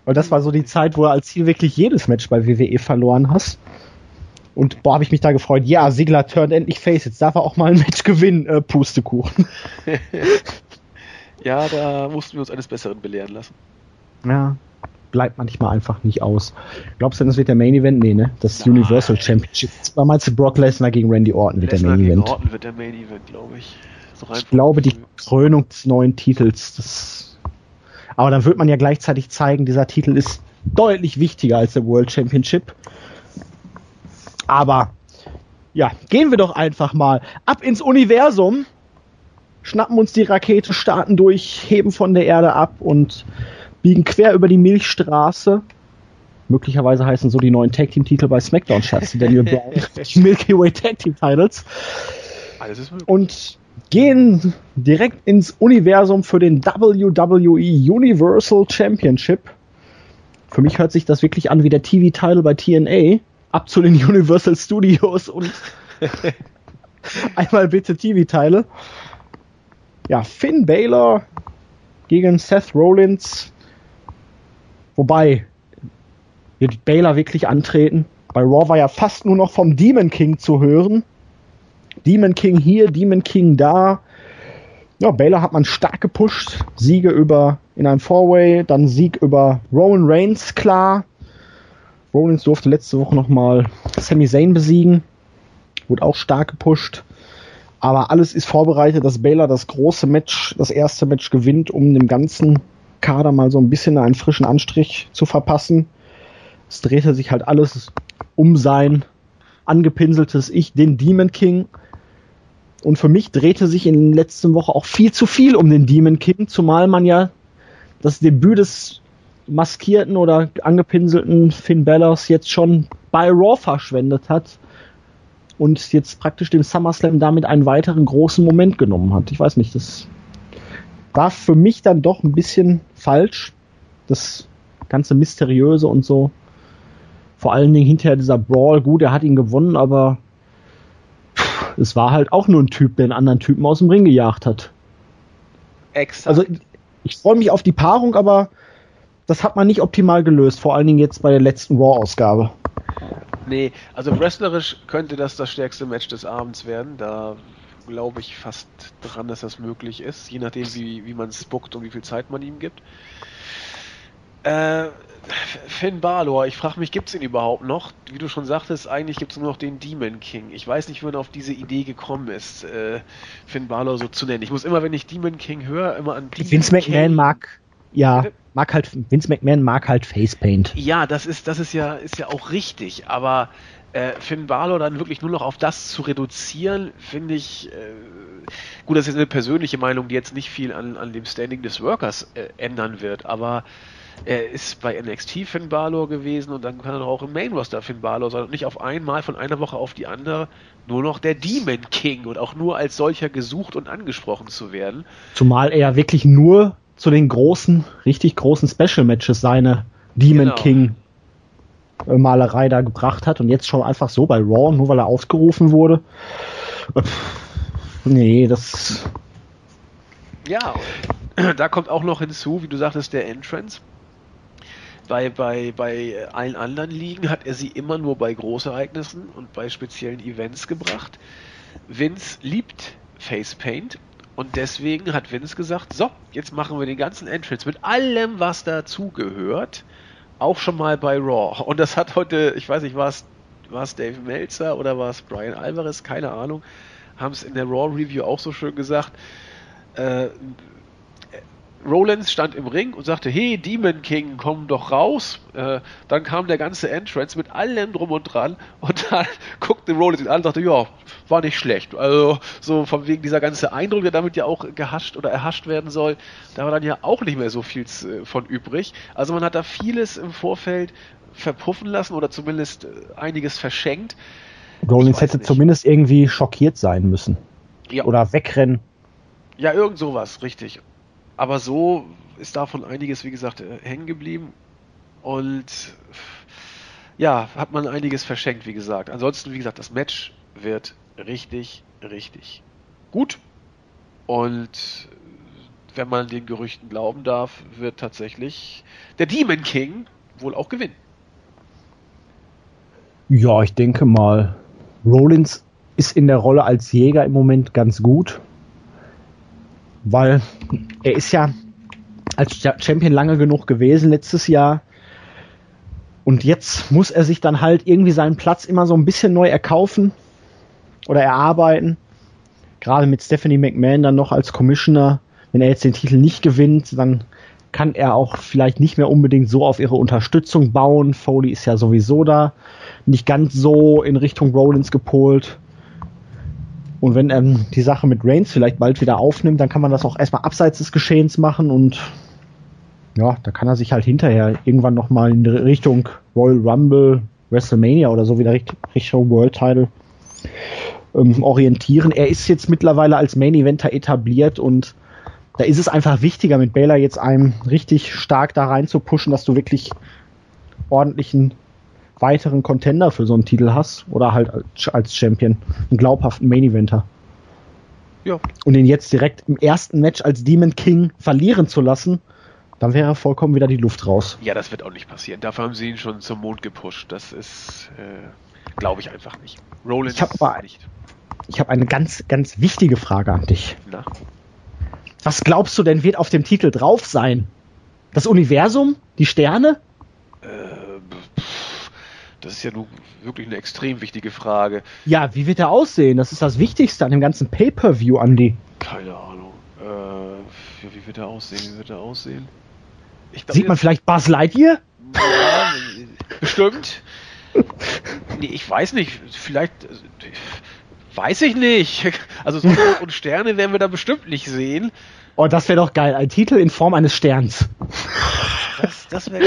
Weil das war so die Zeit, wo du als Ziel wirklich jedes Match bei WWE verloren hast. Und boah, habe ich mich da gefreut. Ja, Ziggler turnt endlich Face. Jetzt darf er auch mal ein Match gewinnen. Äh, Pustekuchen. ja, da mussten wir uns eines Besseren belehren lassen. Ja bleibt manchmal einfach nicht aus. Glaubst du denn, das wird der Main Event? Nee, ne? Das Nein. Universal Championship. War meinst du Brock Lesnar gegen Randy Orton wird Lesnar der Main Event? Gegen Orton wird der Main Event, glaube ich. Ich glaube, die Krönung des neuen Titels, das. Aber dann wird man ja gleichzeitig zeigen, dieser Titel ist deutlich wichtiger als der World Championship. Aber ja, gehen wir doch einfach mal ab ins Universum, schnappen uns die Rakete, starten durch, heben von der Erde ab und biegen quer über die Milchstraße. Möglicherweise heißen so die neuen Tag Team Titel bei SmackDown Schatz, Daniel Bryan, die Milky Way Tag Team Titles. Alles ist möglich. Und gehen direkt ins Universum für den WWE Universal Championship. Für mich hört sich das wirklich an wie der TV-Title bei TNA. Ab zu den Universal Studios und einmal bitte TV-Teile. Ja, Finn Balor gegen Seth Rollins Wobei, wird Baylor wirklich antreten? Bei Raw war ja fast nur noch vom Demon King zu hören. Demon King hier, Demon King da. Ja, Baylor hat man stark gepusht. Siege über in einem Four-Way, dann Sieg über Roman Reigns, klar. Rollins durfte letzte Woche nochmal Sami Zayn besiegen. Wurde auch stark gepusht. Aber alles ist vorbereitet, dass Baylor das große Match, das erste Match gewinnt, um dem Ganzen Kader mal so ein bisschen einen frischen Anstrich zu verpassen. Es drehte sich halt alles um sein angepinseltes Ich, den Demon King. Und für mich drehte sich in den letzten Wochen auch viel zu viel um den Demon King, zumal man ja das Debüt des maskierten oder angepinselten Finn Balors jetzt schon bei Raw verschwendet hat und jetzt praktisch dem SummerSlam damit einen weiteren großen Moment genommen hat. Ich weiß nicht, das war für mich dann doch ein bisschen falsch. Das ganze Mysteriöse und so. Vor allen Dingen hinterher dieser Brawl, gut, er hat ihn gewonnen, aber es war halt auch nur ein Typ, der einen anderen Typen aus dem Ring gejagt hat. Exakt. Also ich freue mich auf die Paarung, aber das hat man nicht optimal gelöst, vor allen Dingen jetzt bei der letzten Raw-Ausgabe. Nee, also wrestlerisch könnte das das stärkste Match des Abends werden. Da glaube ich fast dran, dass das möglich ist, je nachdem, wie, wie man es bookt und wie viel Zeit man ihm gibt. Äh, Finn Balor, ich frage mich, gibt es ihn überhaupt noch? Wie du schon sagtest, eigentlich gibt es nur noch den Demon King. Ich weiß nicht, wie man auf diese Idee gekommen ist, äh, Finn Balor so zu nennen. Ich muss immer, wenn ich Demon King höre, immer an Demon Vince McMahon mag, ja, mag halt, Vince McMahon mag halt Facepaint. Ja, das ist, das ist ja, ist ja auch richtig, aber äh, Finn Balor dann wirklich nur noch auf das zu reduzieren, finde ich, äh, gut, das ist eine persönliche Meinung, die jetzt nicht viel an, an dem Standing des Workers äh, ändern wird, aber er ist bei NXT Finn Balor gewesen und dann kann er auch im Main Roster Finn Balor sein und nicht auf einmal von einer Woche auf die andere nur noch der Demon King und auch nur als solcher gesucht und angesprochen zu werden. Zumal er wirklich nur zu den großen, richtig großen Special Matches seine Demon genau. King Malerei da gebracht hat und jetzt schon einfach so bei Raw, nur weil er aufgerufen wurde. Nee, das. Ja, da kommt auch noch hinzu, wie du sagtest, der Entrance. Bei, bei, bei allen anderen Ligen hat er sie immer nur bei Großereignissen und bei speziellen Events gebracht. Vince liebt Facepaint und deswegen hat Vince gesagt, so, jetzt machen wir den ganzen Entrance mit allem, was dazugehört, auch schon mal bei Raw. Und das hat heute, ich weiß nicht, war es, war es Dave Meltzer oder war es Brian Alvarez, keine Ahnung, haben es in der Raw Review auch so schön gesagt. Äh, Rollins stand im Ring und sagte, hey, Demon King, komm doch raus. Äh, dann kam der ganze Entrance mit allem drum und dran und dann guckte Rollins ihn an und dachte, ja, war nicht schlecht. Also so von wegen dieser ganze Eindruck, der damit ja auch gehascht oder erhascht werden soll, da war dann ja auch nicht mehr so viel äh, von übrig. Also man hat da vieles im Vorfeld verpuffen lassen oder zumindest äh, einiges verschenkt. Rollins hätte nicht. zumindest irgendwie schockiert sein müssen. Ja. Oder wegrennen. Ja, irgend sowas, richtig. Aber so ist davon einiges, wie gesagt, äh, hängen geblieben. Und ja, hat man einiges verschenkt, wie gesagt. Ansonsten, wie gesagt, das Match wird richtig, richtig gut. Und wenn man den Gerüchten glauben darf, wird tatsächlich der Demon King wohl auch gewinnen. Ja, ich denke mal, Rollins ist in der Rolle als Jäger im Moment ganz gut weil er ist ja als Champion lange genug gewesen letztes Jahr. Und jetzt muss er sich dann halt irgendwie seinen Platz immer so ein bisschen neu erkaufen oder erarbeiten. Gerade mit Stephanie McMahon dann noch als Commissioner. Wenn er jetzt den Titel nicht gewinnt, dann kann er auch vielleicht nicht mehr unbedingt so auf ihre Unterstützung bauen. Foley ist ja sowieso da nicht ganz so in Richtung Rollins gepolt. Und wenn er die Sache mit Reigns vielleicht bald wieder aufnimmt, dann kann man das auch erstmal abseits des Geschehens machen und ja, da kann er sich halt hinterher irgendwann nochmal in Richtung Royal Rumble, WrestleMania oder so wieder Richtung World Title ähm, orientieren. Er ist jetzt mittlerweile als Main Eventer etabliert und da ist es einfach wichtiger, mit Baylor jetzt einem richtig stark da rein zu pushen, dass du wirklich ordentlichen weiteren Contender für so einen Titel hast oder halt als Champion, einen glaubhaften Main Eventer. Ja. Und ihn jetzt direkt im ersten Match als Demon King verlieren zu lassen, dann wäre vollkommen wieder die Luft raus. Ja, das wird auch nicht passieren. Dafür haben sie ihn schon zum Mond gepusht. Das ist, äh, glaube ich einfach nicht. Rollins ich habe nicht. Ich habe eine ganz, ganz wichtige Frage an dich. Na? Was glaubst du denn wird auf dem Titel drauf sein? Das Universum? Die Sterne? Das ist ja nun wirklich eine extrem wichtige Frage. Ja, wie wird er aussehen? Das ist das Wichtigste an dem ganzen Pay-Per-View, Andy. Keine Ahnung. Äh, wie wird er aussehen? Wie wird er aussehen? Glaub, Sieht man vielleicht Buzz Lightyear? Ja, bestimmt. Nee, ich weiß nicht. Vielleicht. Weiß ich nicht. Also Sonne und Sterne werden wir da bestimmt nicht sehen. Oh, das wäre doch geil. Ein Titel in Form eines Sterns. Das, das wäre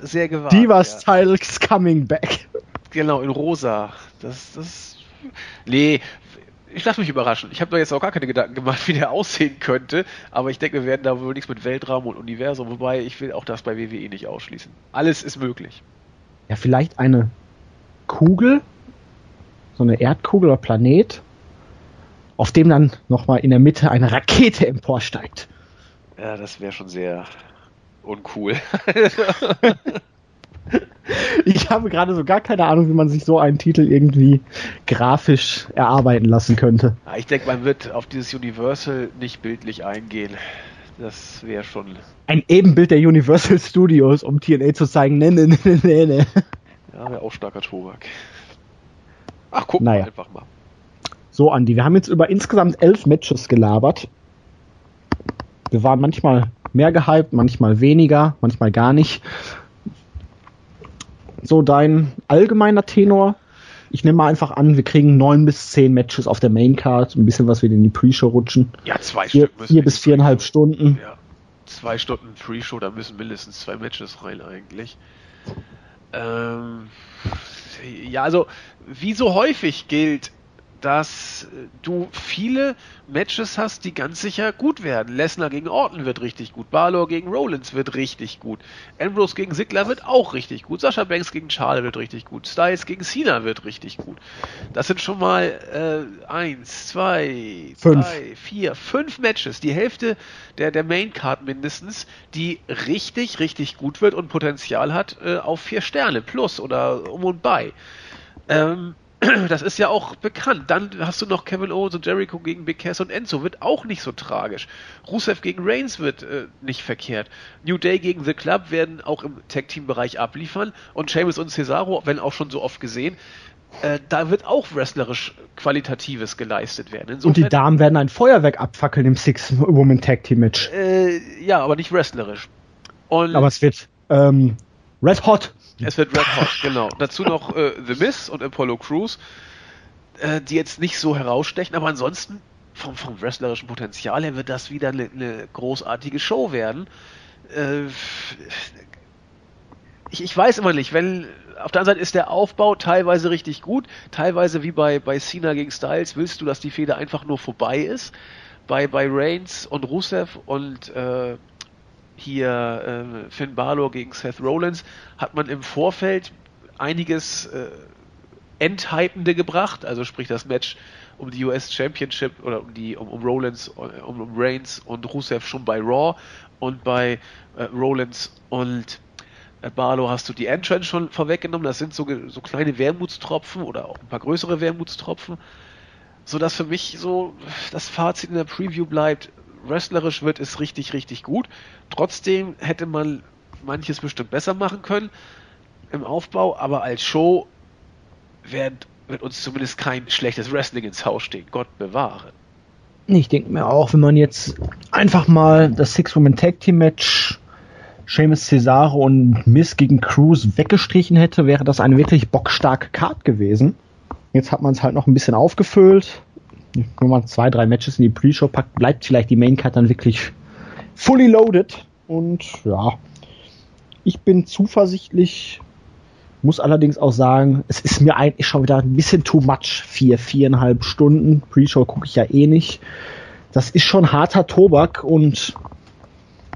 sehr gewagt. Divas ja. Tiles coming back. Genau, in rosa. Das, das. Nee, ich lasse mich überraschen. Ich habe da jetzt auch gar keine Gedanken gemacht, wie der aussehen könnte, aber ich denke, wir werden da wohl nichts mit Weltraum und Universum, wobei ich will auch das bei WWE nicht ausschließen. Alles ist möglich. Ja, vielleicht eine Kugel, so eine Erdkugel oder Planet, auf dem dann nochmal in der Mitte eine Rakete emporsteigt. Ja, das wäre schon sehr uncool. ich habe gerade so gar keine Ahnung, wie man sich so einen Titel irgendwie grafisch erarbeiten lassen könnte. Ich denke, man wird auf dieses Universal nicht bildlich eingehen. Das wäre schon. Ein Ebenbild der Universal Studios, um TNA zu zeigen. Ne, ne, ne, ne, ne. Ja, wäre auch starker Tobak. Ach, guck naja. mal einfach mal. So, Andi, wir haben jetzt über insgesamt elf Matches gelabert. Wir waren manchmal mehr gehypt, manchmal weniger, manchmal gar nicht so dein allgemeiner Tenor? Ich nehme mal einfach an, wir kriegen neun bis zehn Matches auf der Maincard, ein bisschen was wir in die Pre-Show rutschen. Ja, zwei vier, vier bis viereinhalb Stunden. Ja, zwei Stunden Pre-Show, da müssen mindestens zwei Matches rein eigentlich. Ähm, ja, also wie so häufig gilt, dass du viele Matches hast, die ganz sicher gut werden. Lesnar gegen Orton wird richtig gut, Balor gegen Rollins wird richtig gut, Ambrose gegen Sigler wird auch richtig gut, Sascha Banks gegen Charles wird richtig gut, Styles gegen Cena wird richtig gut. Das sind schon mal äh, eins, zwei, fünf. drei, vier, fünf Matches, die Hälfte der, der Main Card mindestens, die richtig, richtig gut wird und Potenzial hat äh, auf vier Sterne plus oder um und bei. Ähm, das ist ja auch bekannt. Dann hast du noch Kevin Owens und Jericho gegen Big Cass und Enzo, wird auch nicht so tragisch. Rusev gegen Reigns wird äh, nicht verkehrt. New Day gegen The Club werden auch im Tag-Team-Bereich abliefern und Sheamus und Cesaro, wenn auch schon so oft gesehen, äh, da wird auch wrestlerisch Qualitatives geleistet werden. Insofern, und die Damen werden ein Feuerwerk abfackeln im Six-Woman-Tag-Team-Match. Äh, ja, aber nicht wrestlerisch. Und aber es wird ähm, Red Hot. Es wird Red Hot, genau. Dazu noch äh, The Miz und Apollo Crews, äh, die jetzt nicht so herausstechen, aber ansonsten vom, vom wrestlerischen Potenzial her wird das wieder eine ne großartige Show werden. Äh, ich, ich weiß immer nicht, wenn auf der anderen Seite ist der Aufbau teilweise richtig gut, teilweise wie bei, bei Cena gegen Styles willst du, dass die Feder einfach nur vorbei ist. Bei, bei Reigns und Rusev und äh, hier äh, Finn Balor gegen Seth Rollins, hat man im Vorfeld einiges äh, Enthypende gebracht, also sprich das Match um die US Championship oder um die um, um Rollins, um, um Reigns und Rusev schon bei Raw und bei äh, Rollins und äh, Barlow hast du die Entrance schon vorweggenommen. Das sind so, so kleine Wermutstropfen oder auch ein paar größere Wermutstropfen, so dass für mich so das Fazit in der Preview bleibt wrestlerisch wird es richtig, richtig gut. Trotzdem hätte man manches bestimmt besser machen können im Aufbau, aber als Show wird, wird uns zumindest kein schlechtes Wrestling ins Haus stehen. Gott bewahre. Ich denke mir auch, wenn man jetzt einfach mal das Six-Woman-Tag-Team-Match Seamus Cesaro und Miss gegen Cruz weggestrichen hätte, wäre das eine wirklich bockstarke Card gewesen. Jetzt hat man es halt noch ein bisschen aufgefüllt wenn man zwei, drei Matches in die Pre-Show packt, bleibt vielleicht die Main-Card dann wirklich fully loaded. Und ja, ich bin zuversichtlich, muss allerdings auch sagen, es ist mir eigentlich schon wieder ein bisschen too much. Vier, viereinhalb Stunden. Pre-Show gucke ich ja eh nicht. Das ist schon harter Tobak und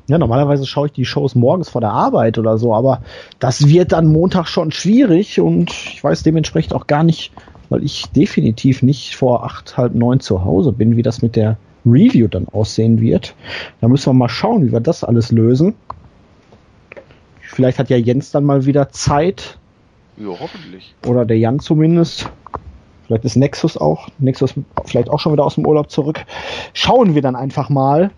ja, normalerweise schaue ich die Shows morgens vor der Arbeit oder so, aber das wird dann Montag schon schwierig und ich weiß dementsprechend auch gar nicht, weil ich definitiv nicht vor acht, halb neun zu Hause bin, wie das mit der Review dann aussehen wird. Da müssen wir mal schauen, wie wir das alles lösen. Vielleicht hat ja Jens dann mal wieder Zeit. Ja, hoffentlich. Oder der Jan zumindest. Vielleicht ist Nexus auch. Nexus vielleicht auch schon wieder aus dem Urlaub zurück. Schauen wir dann einfach mal.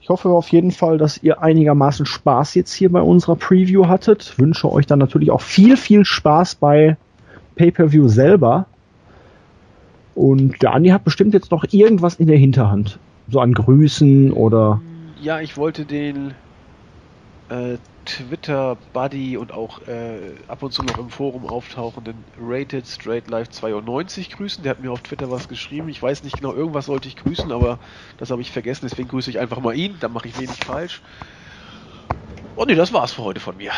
Ich hoffe auf jeden Fall, dass ihr einigermaßen Spaß jetzt hier bei unserer Preview hattet. Wünsche euch dann natürlich auch viel, viel Spaß bei Pay-per-View selber. Und der Andi hat bestimmt jetzt noch irgendwas in der Hinterhand. So an Grüßen oder. Ja, ich wollte den äh, Twitter-Buddy und auch äh, ab und zu noch im Forum auftauchenden Rated Straight Life 92 grüßen. Der hat mir auf Twitter was geschrieben. Ich weiß nicht genau, irgendwas sollte ich grüßen, aber das habe ich vergessen. Deswegen grüße ich einfach mal ihn. Dann mache ich wenig falsch. Und nee, das war's für heute von mir.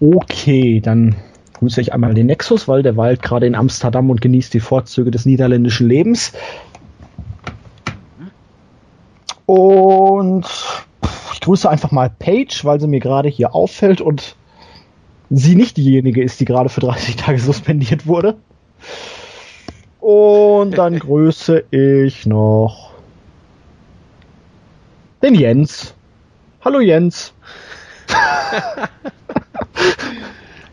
Okay, dann grüße ich einmal den Nexus, weil der weilt gerade in Amsterdam und genießt die Vorzüge des niederländischen Lebens. Und ich grüße einfach mal Paige, weil sie mir gerade hier auffällt und sie nicht diejenige ist, die gerade für 30 Tage suspendiert wurde. Und dann grüße ich noch den Jens. Hallo Jens.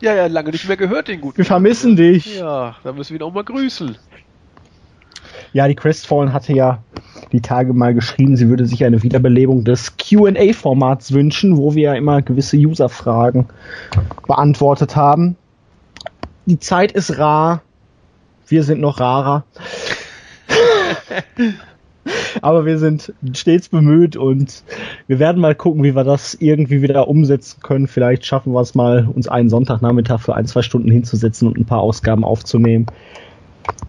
ja, ja, lange nicht mehr gehört, den guten. Wir vermissen dich. Ja, da müssen wir ihn auch mal grüßen. Ja, die Crestfallen hatte ja die Tage mal geschrieben, sie würde sich eine Wiederbelebung des QA-Formats wünschen, wo wir ja immer gewisse User-Fragen beantwortet haben. Die Zeit ist rar. Wir sind noch rarer. Aber wir sind stets bemüht und wir werden mal gucken, wie wir das irgendwie wieder umsetzen können. Vielleicht schaffen wir es mal, uns einen Sonntagnachmittag für ein, zwei Stunden hinzusetzen und ein paar Ausgaben aufzunehmen.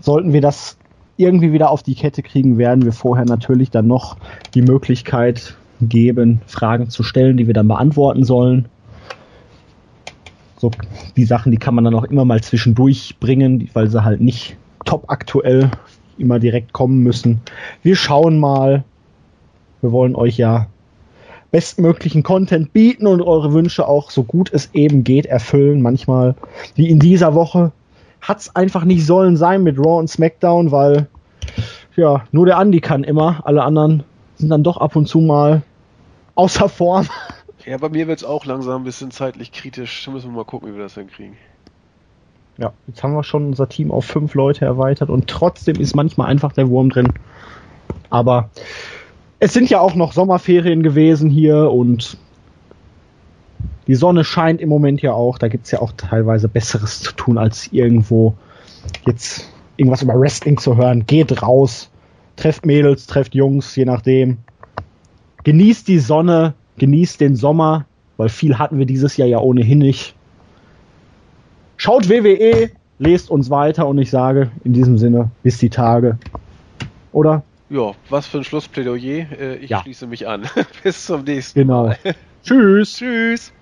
Sollten wir das irgendwie wieder auf die Kette kriegen, werden wir vorher natürlich dann noch die Möglichkeit geben, Fragen zu stellen, die wir dann beantworten sollen. So, die Sachen, die kann man dann auch immer mal zwischendurch bringen, weil sie halt nicht top aktuell immer direkt kommen müssen. Wir schauen mal. Wir wollen euch ja bestmöglichen Content bieten und eure Wünsche auch so gut es eben geht erfüllen. Manchmal, wie in dieser Woche, hat es einfach nicht sollen sein mit Raw und SmackDown, weil ja, nur der Andi kann immer, alle anderen sind dann doch ab und zu mal außer Form. Ja, bei mir wird es auch langsam ein bisschen zeitlich kritisch. Da müssen wir mal gucken, wie wir das hinkriegen. Ja, jetzt haben wir schon unser Team auf fünf Leute erweitert und trotzdem ist manchmal einfach der Wurm drin. Aber es sind ja auch noch Sommerferien gewesen hier und die Sonne scheint im Moment ja auch. Da gibt es ja auch teilweise Besseres zu tun, als irgendwo jetzt irgendwas über Wrestling zu hören. Geht raus, trefft Mädels, trefft Jungs, je nachdem. Genießt die Sonne, genießt den Sommer, weil viel hatten wir dieses Jahr ja ohnehin nicht. Schaut WWE, lest uns weiter und ich sage in diesem Sinne, bis die Tage. Oder? Ja, was für ein Schlussplädoyer. Äh, ich ja. schließe mich an. bis zum nächsten genau. Mal. Tschüss. Tschüss.